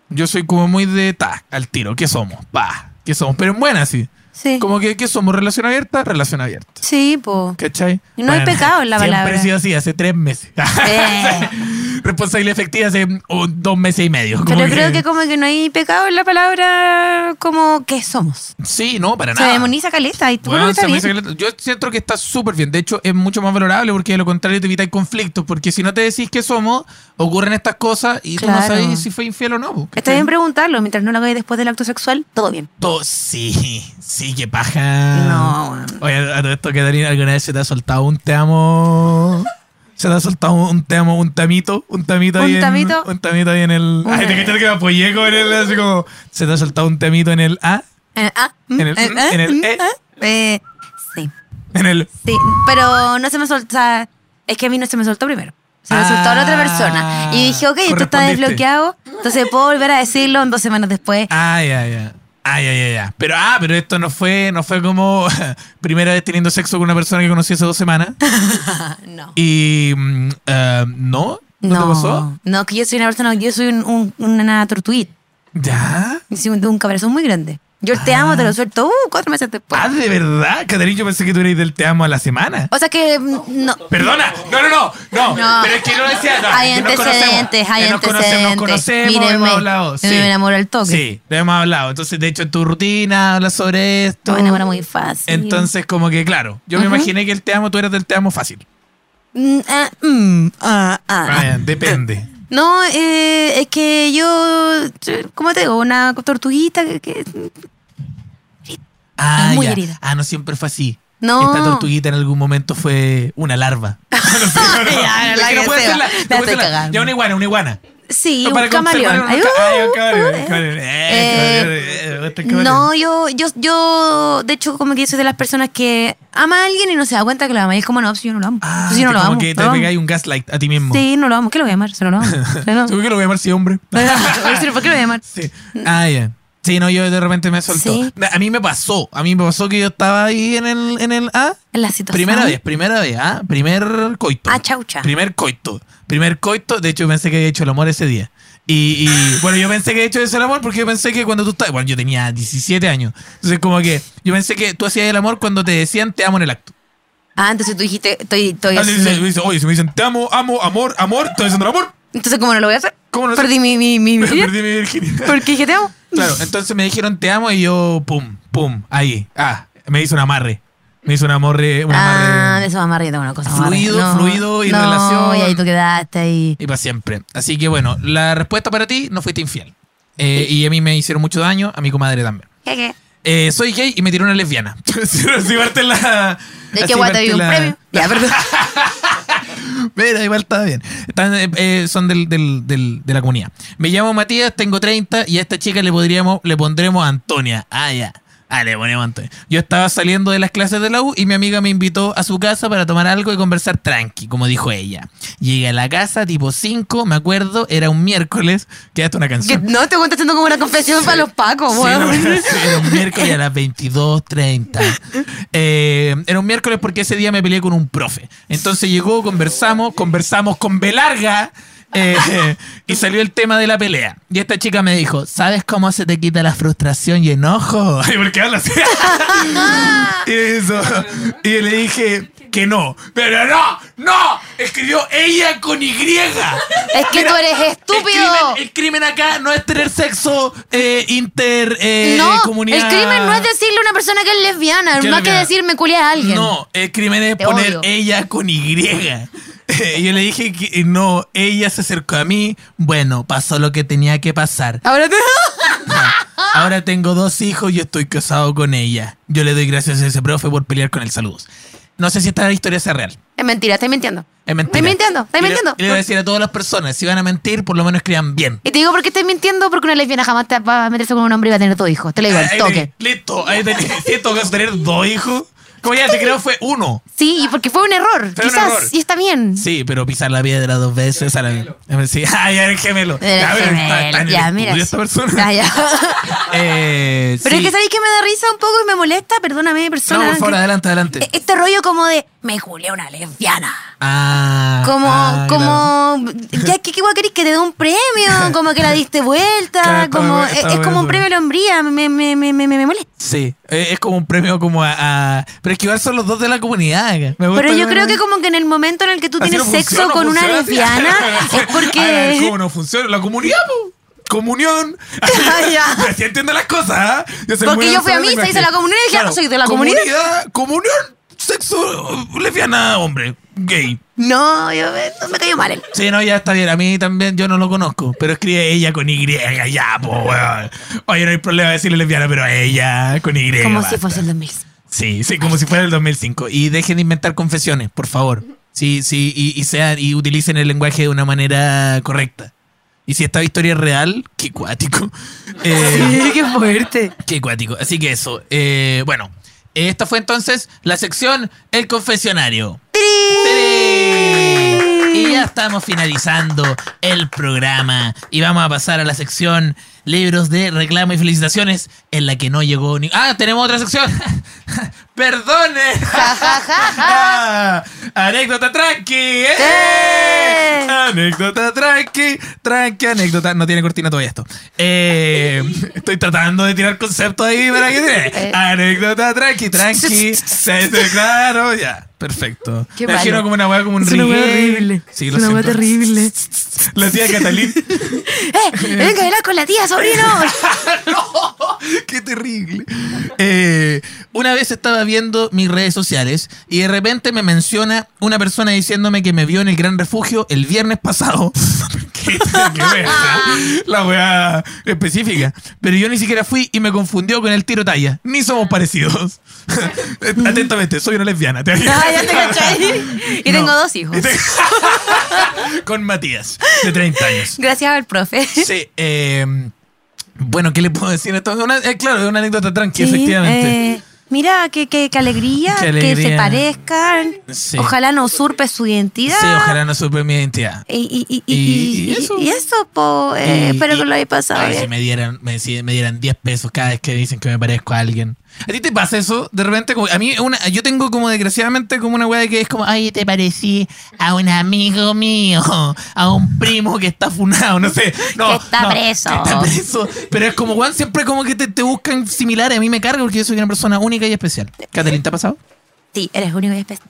Yo soy como muy de ta, al tiro. ¿Qué somos? Va, ¿qué somos? Pero en buena, sí. Sí. Como que, ¿qué somos? ¿Relación abierta? Relación abierta. Sí, po. ¿Cachai? Y no hay pecado en la siempre palabra. he sido así, hace tres meses. Eh. (laughs) Responsabilidad efectiva hace dos meses y medio. como Pero creo que como que no hay pecado en la palabra como que somos. Sí, no, para Se nada. demoniza caleta y Bueno, que está se bien. que- yo siento que está súper bien. De hecho, es mucho más valorable porque de lo contrario te evitáis conflictos. Porque si no te decís que somos, ocurren estas cosas y tú no Claro. sabes si fue infiel o no. po, Está bien preguntarlo, mientras no lo hagáis después del acto sexual, todo bien. Todo- sí, sí, que paja. No, weón. Oye, a todo esto, Catarina, ¿alguna vez se te ha soltado un te amo? ¿Se te ha soltado un te amo, un tamito? ¿Un tamito ahí ¿Un en- tamito? un tamito ahí en el... Ay, te cachas que me apoyé con él, así como... ¿Se te ha soltado un tamito en el A? Eh, ah, mm, En el- eh, en el mm, eh. ah. Eh, sí, En el... sí, pero no se me soltó, o sea, es que a mí no se me soltó primero. Se me Ah, soltó a la otra persona. Y dije, ok, esto está desbloqueado, entonces puedo volver a decirlo en dos semanas después. Ah, ya, ya. Ah, ya, ya, ya. Pero, ah, pero esto no fue, no fue como (laughs) primera vez teniendo sexo con una persona que conocí hace dos semanas. (laughs) no. Y, mm, eh, ¿no? ¿No, te pasó? no, que yo soy una persona, yo soy un, un- una tortuguita. ¿Ya? Yo soy un, un muy grande. Yo el te amo, te lo suelto, uh, cuatro meses después. Ah, de verdad, Catarina, yo pensé que tú eres del te amo a la semana. O sea que, mm, no. Perdona, no, no, no, no, No. pero es que no decía, no, hay antecedentes, hay que nos conocemos, antecedentes. nos conocemos, hemos hablado. Sí. me enamoro al toque. Sí, lo hemos hablado. Entonces, de hecho, en tu rutina hablas sobre esto. Me enamoro muy fácil. Entonces, como que, claro, yo me imaginé que el te amo, tú eras del te amo fácil. Mm, ah, mm, ah, ah. Ah, depende. (laughs) No, eh, es que yo, ¿cómo te digo? Una tortuguita que... que- Ah, muy ya. herida. Ah, no siempre fue así. No. Esta tortuguita en algún momento fue una larva. (laughs) (laughs) no sé, no, no. Ya, Es la que no que puede ser la, no puede estoy ser la- cagando. Ya una iguana, una iguana. Sí, No, un camaleón. Ay, un. No, yo, yo, yo, de hecho, como que soy de las personas que ama a alguien y no se da cuenta que lo ama. Y es como, no, si yo no lo amo. Ah, si yo no lo como amo. que te pegáis un gaslight a ti mismo. Sí, no lo amo. ¿Qué lo voy a amar? Se no lo amo. (laughs) Se lo voy a llamar si hombre. (laughs) ¿Por qué lo voy a amar? (laughs) Sí. Ah, ya. Sí, no, yo de repente me soltó. Sí. A mí me pasó. A mí me pasó que yo estaba ahí en el, en el A. En la situación. Primera vez, primera vez, ¿ah? Primer coito. Ah, chaucha. Primer coito. Primer coito. De hecho, pensé que había hecho el amor ese día. Y, y, bueno, yo pensé que había hecho ese el amor porque yo pensé que cuando tú estabas. Bueno, yo tenía 17 años. Entonces, como que yo pensé que tú hacías el amor cuando te decían te amo en el acto. Ah, entonces tú dijiste, estoy, estoy Ah, dice- dice, Oye, si me dicen te amo, amo, amor, amor, estoy haciendo el amor. Entonces, ¿cómo no lo voy a hacer? ¿Cómo no Perdí mi, mi, mi, (laughs) mi vida. Perdí mi virginidad. Porque dije, te amo. Claro, entonces me dijeron te amo y yo, pum, pum, ahí. Ah, me hizo un amarre. Me hizo un amarre. Un Ah, amarre de eso amarre, yo tengo una cosa. Fluido, amarre. fluido y no, relación. Y ahí tú quedaste ahí. y para siempre. Así que bueno, la respuesta para ti, no fuiste infiel. Eh, y a mí me hicieron mucho daño, a mi comadre también. ¿Qué, qué? Eh, soy gay y me tiró una lesbiana. (laughs) Parte la. ¿De te parte dio un premio? Ya, perdón. (laughs) Pero igual está bien. Están, eh, eh, son del, del- del- de la comunidad. Me llamo Matías, tengo 30 y a esta chica le podríamos, le pondremos Antonia. Ah, ya. Ah, le ponemos. Yo estaba saliendo de las clases de la U y mi amiga me invitó a su casa para tomar algo y conversar tranqui, como dijo ella. Llegué a la casa tipo 5, me acuerdo, era un miércoles. Quedaste una Que canción. no te cuento haciendo como una confesión para los pacos, Sí, no, era un miércoles a las 22.30. Eh, era un miércoles porque ese día me peleé con un profe. Entonces llegó, conversamos, conversamos con B larga. Eh, (laughs) y salió el tema de la pelea. Y esta chica me dijo, ¿sabes cómo se te quita la frustración y enojo? (laughs) Ay, ¿por qué hablas así? (laughs) y, eso. y yo le dije que no. Pero no, no. Escribió ella con Y. Es que Mira, tú eres el estúpido. crimen, el crimen acá no es tener sexo eh, inter eh, no, comunidad. el crimen no es decirle a una persona que es lesbiana, Que es más que decir me culé a alguien. No, el crimen es Te poner odio. ella con Y. (laughs) Eh, Yo le dije que no, ella se acercó a mí. Bueno, pasó lo que tenía que pasar. Ahora te... Ahora tengo dos hijos y estoy casado con ella. Yo le doy gracias a ese profe por pelear con él. Saludos. No sé si esta historia sea real. Es mentira, estáis mintiendo. Es mentira. Estáis mintiendo, estáis Y le- mintiendo. y le voy a decir a todas las personas, si van a mentir, por lo menos escriban bien. Y te digo por qué estáis mintiendo, porque una lesbiana jamás te va a meterse con un hombre y va a tener dos hijos. Te lo digo al toque. listo, ahí tenés. Si en todo caso tener dos hijos, como ya te creo fue uno. Sí, y porque fue un error. Fue un Quizás, error. y está bien. Sí, pero pisar la piedra dos veces a la Sí, (laughs) ah, ya el gemelo. El Ya, pero está- está gemelo, el ya, mira. estudio esta persona. Ah, ya. (laughs) Eh, Pero sí. es que sabéis que me da risa un poco y me molesta, perdóname, persona. No, por favor, adelante, adelante. Este rollo como de me culé una lesbiana. Ah. Como, ah, claro. como, ya, ¿qué, qué querés que te dé un premio? (laughs) Como que la diste vuelta, Claro, como, bueno, es, está es como un premio a la hombría, me, me, me, me, me molesta. Sí, eh, es como un premio como a, a- Pero es que igual son los dos de la comunidad. Me gusta Pero yo que- creo que como que en el momento en el que tú Así tienes no sexo con una funciona lesbiana, (laughs) es porque... ¿Cómo no funciona? La comunidad. Comunión. (laughs) Así entiendo las cosas, soy Porque yo fui a en misa, hice la comunión y dije, ah, soy de la comunidad. Comunión, sexo, lesbiana, hombre, gay. No, yo me, no me cayó mal él. Sí, no, ya está bien. A mí también yo no lo conozco. Pero escribe ella con Y, ya, po, weón. Oye, no hay problema decirle lesbiana, pero a ella con Y. Como basta. si fuese el 2000. Sí, sí, como si fuera el 2005. Y dejen de inventar confesiones, por favor. Sí, sí, y, y sean, y utilicen el lenguaje de una manera correcta. Y si esta historia es real, qué cuático. Eh, qué fuerte. Qué cuático. Así que eso. eh, bueno, esta fue entonces la sección El Confesionario. Y ya estamos finalizando el programa y vamos a pasar a la sección libros de reclamo y felicitaciones en la que no llegó ni... Ah, tenemos otra sección. (laughs) Perdone. Ah, (laughs) anécdota tranqui. ¡Eh! ¡Eh! Anécdota tranqui. Tranqui, anécdota. No tiene cortina todavía esto. Eh, estoy tratando de tirar conceptos ahí para que (laughs) tiene. Eh. Anécdota tranqui, tranqui. Sí, claro, ya. Perfecto. Qué Me imagino como una weá como un Es una weá horrible. Sí, es una weá terrible. (laughs) La tía Catalín. (laughs) ¡Eh! ¡Venga a bailar con la tía, sobrino! (laughs) no, qué terrible. Eh, una vez estaba viendo mis redes sociales y de repente me menciona una persona diciéndome que me vio en el Gran Refugio el viernes pasado. ¿Qué, qué wea? La weá específica. Pero yo ni siquiera fui y me confundió con el tiro talla. Ni somos parecidos. Atentamente, soy una lesbiana. ¿te Ah, ya te (laughs) cachai. Y No. tengo dos hijos. (laughs) Con Matías, de 30 años. Gracias al profe. Sí, eh, bueno, ¿qué le puedo decir? Esto es una- eh, claro, es una anécdota tranqui, Sí, efectivamente. eh, mira, qué, qué, qué alegría, Qué que se parezcan. Sí. Ojalá no usurpe su identidad. sí, ojalá no supe mi identidad. Y, y, y, Y- eso. eso, po, eh, espero que lo haya pasado ay, bien. si me dieran, me, si me dieran 10 pesos cada vez que dicen que me parezco a alguien. ¿A ti te pasa eso? De repente, como, a mí, una, yo tengo como desgraciadamente como una weá que es como, ay, te parecí a un amigo mío, a un primo que está funado, no sé. No, Que está no, preso. que está preso. Pero es como, weón, siempre como que te, te buscan similares. A mí me carga porque yo soy una persona única y especial. ¿Catalín te ha pasado? Sí, eres único y especial.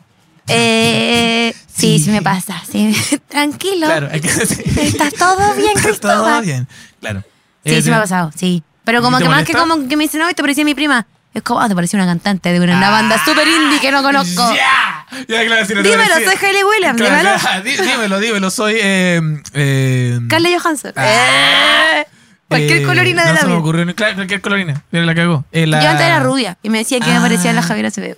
Eh, sí, Sí. sí me pasa. Sí. (laughs) Tranquilo. Claro, hay que decir. ¿Está todo bien, Cristóbal? todo bien, claro. Sí, Eh, sí me ha pasado, sí. Pero como ¿Te que más que como que me dicen, no, te parecía mi prima. Es como, ah, te parecía una cantante de una, una banda super indie que no conozco. ¡Ya! Ya, claro, si no te Dímelo, parecía- soy Hailey Williams, Claro, dímelo. claro, dí- dímelo, dímelo, soy. Eh, eh, Carla Johansson. Ah. Eh, cualquier eh, colorina de no la se me vida. ocurrió, ni- claro, cualquier colorina. Mira, la cagó. Eh, la- Yo antes era rubia y me decía que me Ah. parecía a la Javiera Acevedo.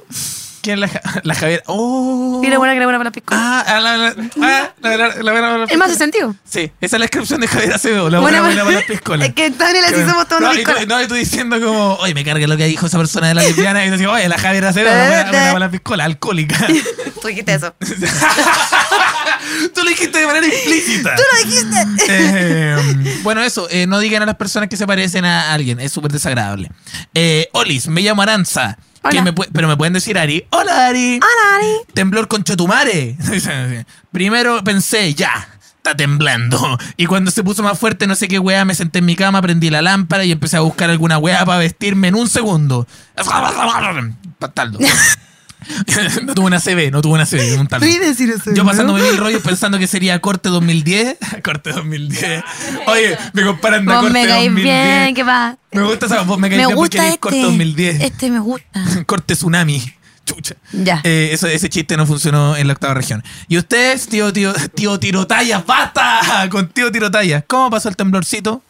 ¿Quién es la, (laughs) la Javiera? Oh. La buena que era buena para la piscola. Ah, ah, la, la, ah, la, la, la, la, la, la- El más sentido. Sí, esa es la descripción de Javier Acevedo, la buena, buena para las piscolas. Es que Daniel así somos todos no, y tú, piscola. no, y tú diciendo como, oye, me carga lo que dijo esa persona de la lesbiana. Y tú dices, oye, la Javier Acevedo, la buena, buena para las piscolas, alcohólica. (laughs) Tú dijiste eso. (laughs) Tú lo dijiste de manera implícita. Tú lo dijiste. Eh, bueno, eso, eh, no digan a las personas que se parecen a alguien, es súper desagradable. Eh, Olis, me llamo Aranza. Hola. me pero me pueden decir Ari. Hola, Ari. Hola, Ari. Temblor con Chotumare. (laughs) Primero pensé, ya, está temblando. Y cuando se puso más fuerte, no sé qué weá, me senté en mi cama, prendí la lámpara y empecé a buscar alguna weá para vestirme en un segundo. (laughs) Taldo. (laughs) no tuve una CB, no tuve una CB, un a decir eso. Yo ¿no? pasándome mil rollos pensando que sería corte 2010. (laughs) corte 2010. Oye, me comparan de corte me caís 2010. bien, ¿qué va? Me gusta esa, vos me caís Me bien porque este. corte 2010. Este me gusta. (laughs) corte tsunami. Chucha. Ya. Eh, eso- ese chiste no funcionó en la octava región. ¿Y ustedes, tío, tío, tío Tirotallas? ¡Basta! Con tío Tirotallas. ¿Cómo pasó el temblorcito?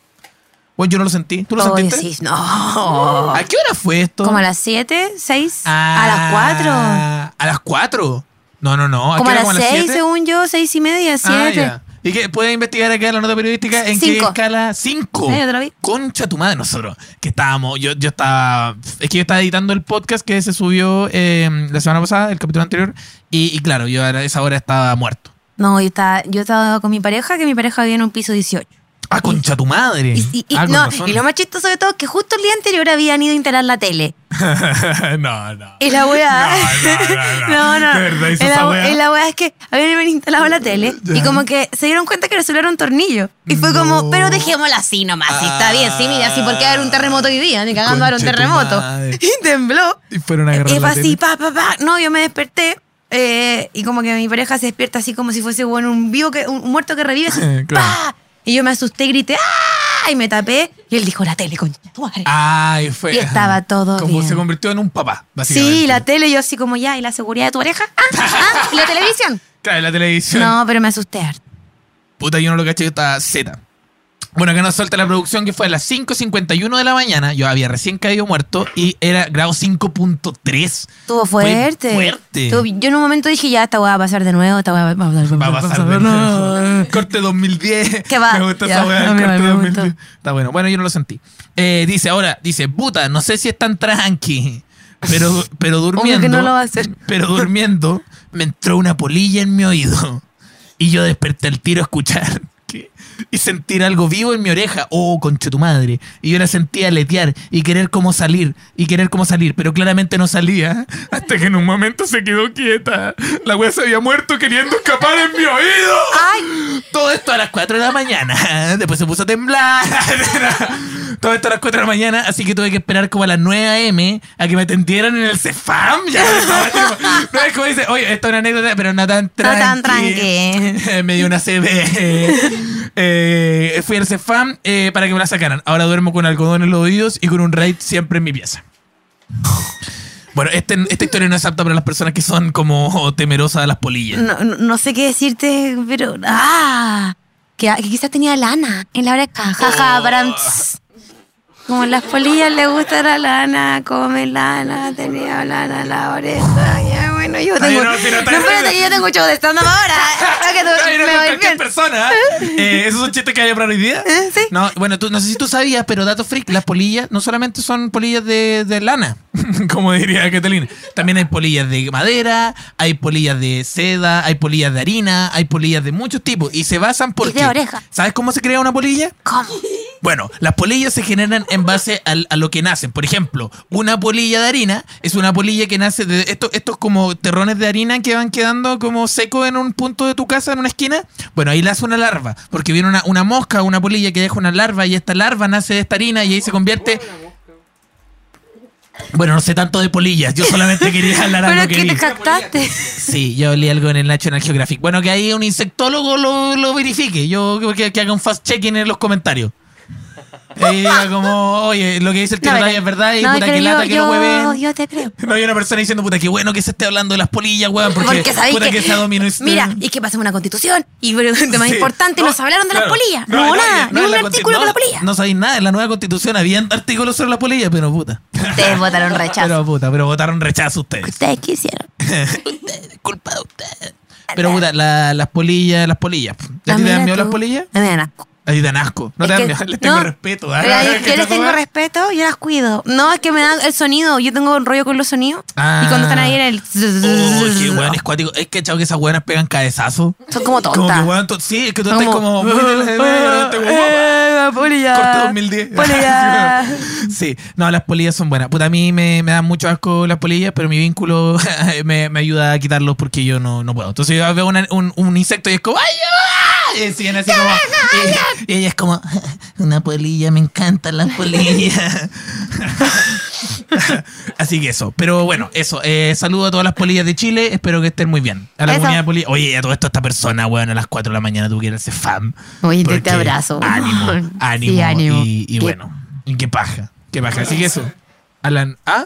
Bueno, yo no lo sentí. ¿Tú lo Oye, sentiste? sí, no. ¿A qué hora fue esto? Como a las 7, 6, Ah, a las 4. ¿A las 4? No, no, no. ¿A Como a las 6, siete? según yo, 6 y media, 7. Ah. ¿Y qué? ¿Puedes investigar acá en la nota periodística en qué escala? Cinco. Sí, yo te lo vi. Concha tu madre, nosotros. Que estábamos, yo, yo estaba. Es que yo estaba editando el podcast que se subió eh, la semana pasada, el capítulo anterior. Y, y claro, yo a esa hora estaba muerto. No, yo estaba, yo estaba con mi pareja, que mi pareja vivía en un piso 18. Ah, concha tu madre. Y, Ah, no, y lo más chistoso de todo es que justo el día anterior habían ido a instalar la tele. (laughs) no, no. Y la weá. No, no, (laughs) no. no, no. ¿De verdad hizo Y la, esa weá? la weá es que habían instalado la tele (laughs) y como que se dieron cuenta que le era un tornillo. Y fue No. como, pero dejémosla así nomás. sí, está bien, sí, mira, así porque va a haber un terremoto hoy día, ni cagando va a haber un terremoto. Y tembló. Y fueron a agarrar Y fue así, pa, pa, pa. No, yo me desperté. eh, y como que mi pareja se despierta así como si fuese bueno, un vivo que, un muerto que revive. así, Claro. ¡pa! Y yo me asusté, grité, ¡ah! Y me tapé. Y él dijo, la tele, concha tu madre. Ay, fue. Y estaba todo Como bien. se convirtió en un papá, básicamente. Sí, la tele, yo así como ya, ¿y la seguridad de tu pareja? Ah, ah, ¿y la (laughs) televisión? Claro, la televisión. No, pero me asusté harto. Puta, yo no lo caché, yo estaba Z. Bueno, que nos suelta la producción que fue a las 5.51 de la mañana. Yo había recién caído muerto y era grado 5.3. Estuvo Fue fuerte. fuerte. Estuvo- yo en un momento dije, ya, esta va a pasar de nuevo, esta va a pasar, Va a pasar de nuevo. (laughs) Corte 2010. ¿Qué va? Me gusta Ya, esa weá. mí Corte me 2010. gustó. Está bueno. Bueno, yo no lo sentí. Eh, dice ahora, dice, puta, no sé si es tan tranqui. Pero, pero (laughs) durmiendo. que no lo va a hacer. (laughs) Pero durmiendo, me entró una polilla en mi oído. Y yo desperté al tiro a escuchar. Y sentir algo vivo en mi oreja. Oh, concha tu madre. Y yo la sentía aletear y querer cómo salir. Y querer cómo salir. Pero claramente no salía. (laughs) Hasta que en un momento se quedó quieta. La wea se había muerto queriendo escapar en mi oído. ¡Ay! Todo esto a las 4 de la mañana. (laughs) Después se puso a temblar. (laughs) Todo esto a las 4 de la mañana. Así que tuve que esperar como a las 9 a.m. a que me atendieran en el CEFAM. Ya, (laughs) no es como dice, oye, esto es una anécdota, pero no tan tranqui. tan tranqui. (laughs) me dio una CB. (laughs) Eh, fui al CEFAM eh, para que me la sacaran. Ahora duermo con algodón en los oídos y con un raid siempre en mi pieza. Bueno, este- esta historia no es apta para las personas que son como temerosas a las polillas. No, no- no sé qué decirte, pero. ¡Ah! Que, que quizás tenía lana en la oreja. Jaja, Oh. para. Como las polillas le gusta la lana, come lana, tenía lana la oreja. Bueno, yo tengo. no, espérate que yo tengo show de stand-up ahora. (laughs) Que persona. (laughs) Eh, ¿Eso es un chiste que hay para hoy día? Eh, sí. No, bueno, tú, no sé si tú sabías, pero dato freak, las polillas no solamente son polillas de, de lana, (laughs) como diría Catalina. También hay polillas de madera, hay polillas de seda, hay polillas de harina, hay polillas de muchos tipos. Y se basan por. Y de oreja. ¿Sabes cómo se crea una polilla? ¿Cómo? Bueno, las polillas se generan en base al- a, lo que nacen. Por ejemplo, una polilla de harina es una polilla que nace de estos, estos como terrones de harina que van quedando como secos en un punto de tu casa, en una esquina. Bueno, ahí nace una larva, porque viene una, una mosca, una polilla que deja una larva y esta larva nace de esta harina y ahí se convierte... Bueno, no sé tanto de polillas, yo solamente (laughs) quería hablar Pero algo es que que vi. te captaste. Sí, yo leí algo en el National Geographic. Bueno, que ahí un insectólogo lo, lo verifique. Yo que, que haga un fast checking en los comentarios. Y diga como, oye, lo que dice el tío No, es verdad y no, puta que lata yo, que lo hueven. yo te creo. No hay una persona diciendo, puta, qué bueno que se esté hablando de las polillas, weón, porque, Porque puta que, que, dominista. Mira, y que pasemos una constitución. Y lo más Sí. importante, nos hablaron de claro. las polillas. No, nada, ni un artículo con la no, polilla. No sabéis nada, en la nueva constitución habían artículos sobre la polilla, pero puta. Ustedes (laughs) votaron rechazo. Pero puta, pero votaron rechazo ustedes. Ustedes quisieron. (laughs) ustedes, culpa de ustedes. Pero puta, la- las polillas, las polillas. ¿A ti te dan miedo las polillas? Me dan asco. A ti dan asco. No Es te dan que- miedo. (laughs) Les tengo no, respeto. ¿ah? ¿Qué (laughs) yo les tengo ah? respeto, yo las cuido. No, es que me da el sonido. Yo tengo un rollo con los sonidos. Ah. Y cuando están ahí en el. Oh, qué weón es cuático. Es que chavo que esas weonas pegan cabezazo. Son como Como que tontas. weón, sí, es que tú estás como como, Eh, polilla. Corte 2010. (laughs) Polilla. sí, no, las polillas son buenas. Puta, a mí me, me dan mucho asco las polillas, pero mi vínculo me, me ayuda a quitarlos porque yo no, no puedo. Entonces yo veo una- un, un insecto y es como ¡ay, ayuda! Y siguen así como. Y, y ella es como (laughs) una polilla, me encantan las polillas. (laughs) así que eso. Pero bueno, eso. Eh, saludo a todas las polillas de Chile. Espero que estén muy bien. A la Eso. comunidad de polillas. Oye, a todo esto, esta persona, weón, a las 4 de la mañana ir a ese fan. Oye, te, Porque te abrazo. Ánimo, (laughs) ánimo. Sí, ánimo. Y, y Qué- bueno, y qué paja. Qué paja. Así que eso. Alan, ¿ah?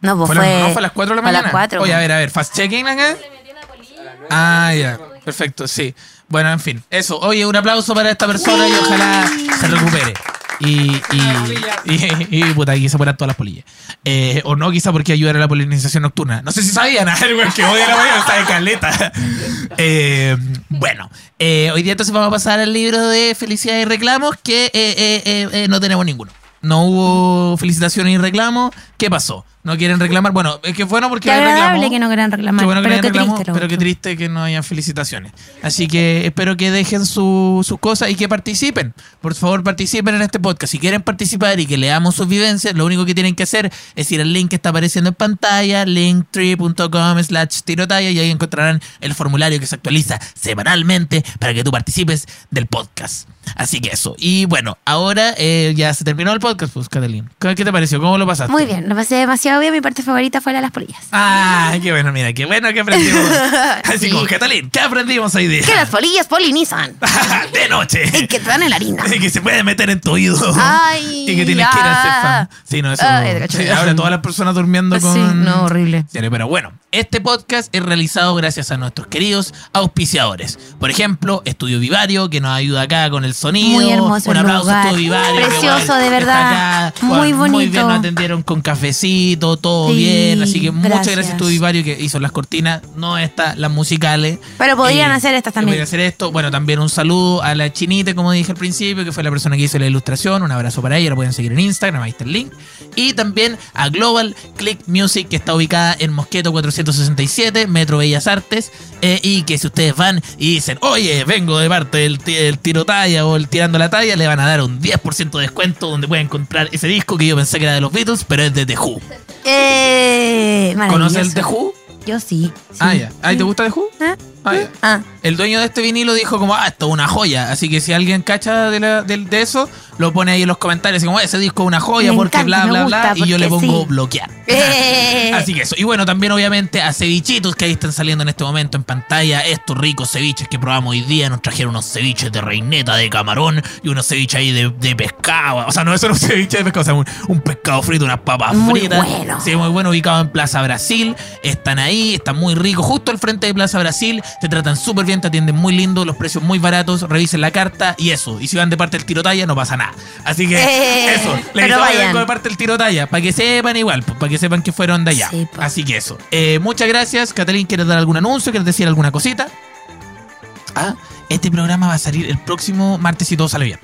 No, pues ¿Fue, fue. a- no, fue a las 4 de la fue a mañana. las 4. Oye, a ver, a ver, fast checking acá. Ah, ya. Perfecto, sí. Bueno, en fin. Eso. Oye, un aplauso para esta persona y ojalá se recupere. Y, y, (laughs) y, y, puta, aquí se mueran todas las polillas. Eh, o no, quizá porque ayudar a la polinización nocturna. No sé si sabían, (laughs) que hoy la mañana está de caleta. (laughs) Eh, bueno, eh, hoy día entonces vamos a pasar al libro de felicidad y reclamos que eh, eh, eh, eh, no tenemos ninguno. No hubo felicitaciones y reclamos. ¿Qué pasó? ¿No quieren reclamar? Bueno, es que bueno porque Qué hay agradable que no quieran reclamar. Qué bueno que pero qué hayan reclamo, triste. pero qué triste que no hayan felicitaciones. Así que espero que dejen su- sus cosas y que participen. Por favor, participen en este podcast. Si quieren participar y que leamos sus vivencias, lo único que tienen que hacer es ir al link que está apareciendo en pantalla, linktree.com slash tirotalla, y ahí encontrarán el formulario que se actualiza semanalmente para que tú participes del podcast. Así que eso. Y bueno, ahora eh, ya se terminó el podcast, pues, Catalina. ¿Qué te pareció? ¿Cómo lo pasaste? Muy bien, lo pasé demasiado bien. Mi parte favorita fue la de las polillas. Ah, qué bueno, mira, qué bueno que aprendimos. (laughs) Así Sí. como, Catalín, ¿qué aprendimos hoy día? Que las polillas polinizan. (laughs) de noche. y que te dan en la harina. Y que se puede meter en tu oído. Ay, (laughs) y que tienes que ir a ya. fan. Sí, no, eso. Sí, ahora todas las personas durmiendo con. Sí, no, horrible. Pero bueno, este podcast es realizado gracias a nuestros queridos auspiciadores. Por ejemplo, Estudio Vivario, que nos ayuda acá con el sonido. Muy hermoso Un aplauso a lugar. Estudio Vivario. Precioso, de verdad. acá. Muy Bueno, Muy bonito. bien, nos atendieron con cafecito, todo Sí, bien. Así que muchas gracias, gracias. Estudio Vivario, que hizo las cortinas, no estas, las musicales. Pero podrían Eh, hacer estas que podrían también. hacer esto. Bueno, también un saludo a la Chinite, como dije al principio, que fue la persona que hizo la ilustración. Un abrazo para ella, la pueden seguir en Instagram, ahí está el link. Y también a Global Click Music, que está ubicada en Mosqueto 467, Metro Bellas Artes. eh, y que si ustedes van y dicen, oye, vengo de parte del, del tiro talla o el tirando la talla, le van a dar un 10% de descuento donde pueden comprar ese disco que yo pensé que era de los Beatles, pero es de The Who. Eh, ¿Conoces el. The Who? Yo sí. sí. Ah, ya. ¿Ahí te gusta The Who? ¿Ah? Ah, ya. Ah, El dueño de este vinilo dijo como, ah, esto es una joya. Así que si alguien cacha de, la- de- de eso, lo pone ahí en los comentarios. Así como, ese disco es una joya Me porque encanta, bla, bla, bla. Y yo le pongo sí. bloquear. (laughs) Eh. Así que eso. Y bueno, también obviamente a cevichitos que ahí están saliendo en este momento en pantalla. Estos ricos ceviches que probamos hoy día. Nos trajeron unos ceviches de reineta de camarón y unos ceviches ahí de, de pescado. O sea, no, eso no es un (laughs) ceviche de pescado, o sea, un, un pescado frito, unas papas Muy fritas. bueno. Sí, muy bueno, ubicado en Plaza Brasil. Están ahí, están muy ricos. Justo al frente de Plaza Brasil. Te tratan súper bien, te atienden muy lindo, los precios muy baratos. Revisen la carta y eso. Y si van de parte del tiro talla, no pasa nada. Así que (laughs) Eh, eso. Le pero avisamos que vayan. vengo de parte del tiro talla. Para que sepan igual, para que sepan que fueron de allá. Sí. Así que eso. Eh, muchas gracias. Catalín, ¿quieres dar algún anuncio? ¿Quieres decir alguna cosita? Ah, este programa va a salir el próximo martes si todo sale bien.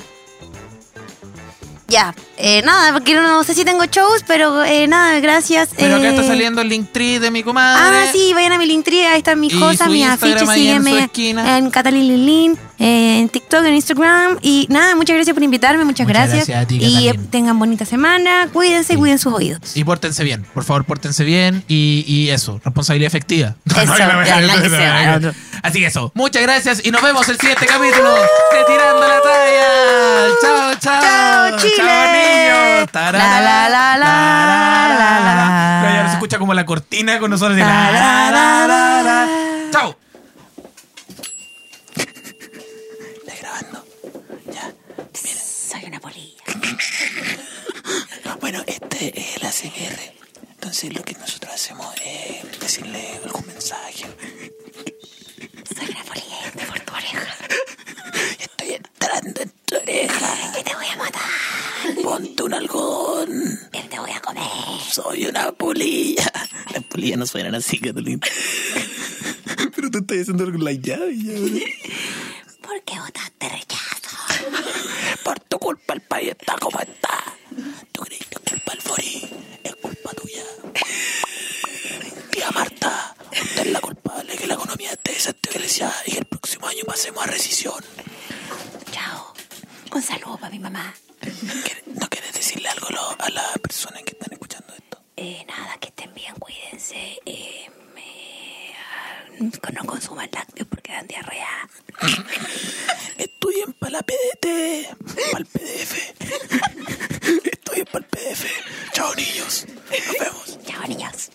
ya. Eh, nada, porque no sé si tengo shows, pero eh, nada, gracias. Pero acá eh, está saliendo el link tree de mi comadre. Ah, sí, vayan a mi Linktree, ahí están mis Y cosas, mis afiches, en sígueme esquina. en Catalin Lilin, eh, en TikTok, en Instagram. Y nada, muchas gracias por invitarme, muchas, Muchas gracias. gracias a ti, y eh, tengan bonita semana, cuídense, Sí. cuiden sus oídos. Y pórtense bien, por favor, pórtense bien y, y eso, responsabilidad efectiva. Eso, ya. Así que eso, muchas gracias y nos vemos el siguiente capítulo de Tirando la Talla. Chao, chao. Chao, Chile. Chao, niños. La, la, la, la, la, la. Ya, se escucha como la cortina con nosotros. de La, la, la, la, la. la. Chao. Está grabando. Ya. Soy una polilla. Bueno, este es el ACR. Entonces lo que nosotros hacemos es decirle algún mensaje. Soy una polilla y por tu oreja. Estoy entrando en tu oreja. Que te voy a matar. Ponte un algodón. Que te voy a comer. Soy una polilla. Las polillas no suenan así, Catalina. Pero tú estás haciendo la llave. ya. ¿Por qué votaste rechazo? Por tu culpa el país está como está. ¿Tú crees que es culpa del Fori? Es culpa tuya. Tía Marta, usted es la culpable que la economía esté desestabilizada y que el próximo año pasemos a recesión. Chao. Un saludo para mi mamá. ¿Quieres- (laughs) ¿No quieres decirle algo a las personas que están escuchando esto? Eh, nada, que estén bien, cuídense. Eh, me- ah, no consuman lácteos porque dan diarrea. (laughs) Estudien para la PDT, para el PDF. (laughs) Estudien para el PDF. Chao, niños. Nos vemos. Chao, niños.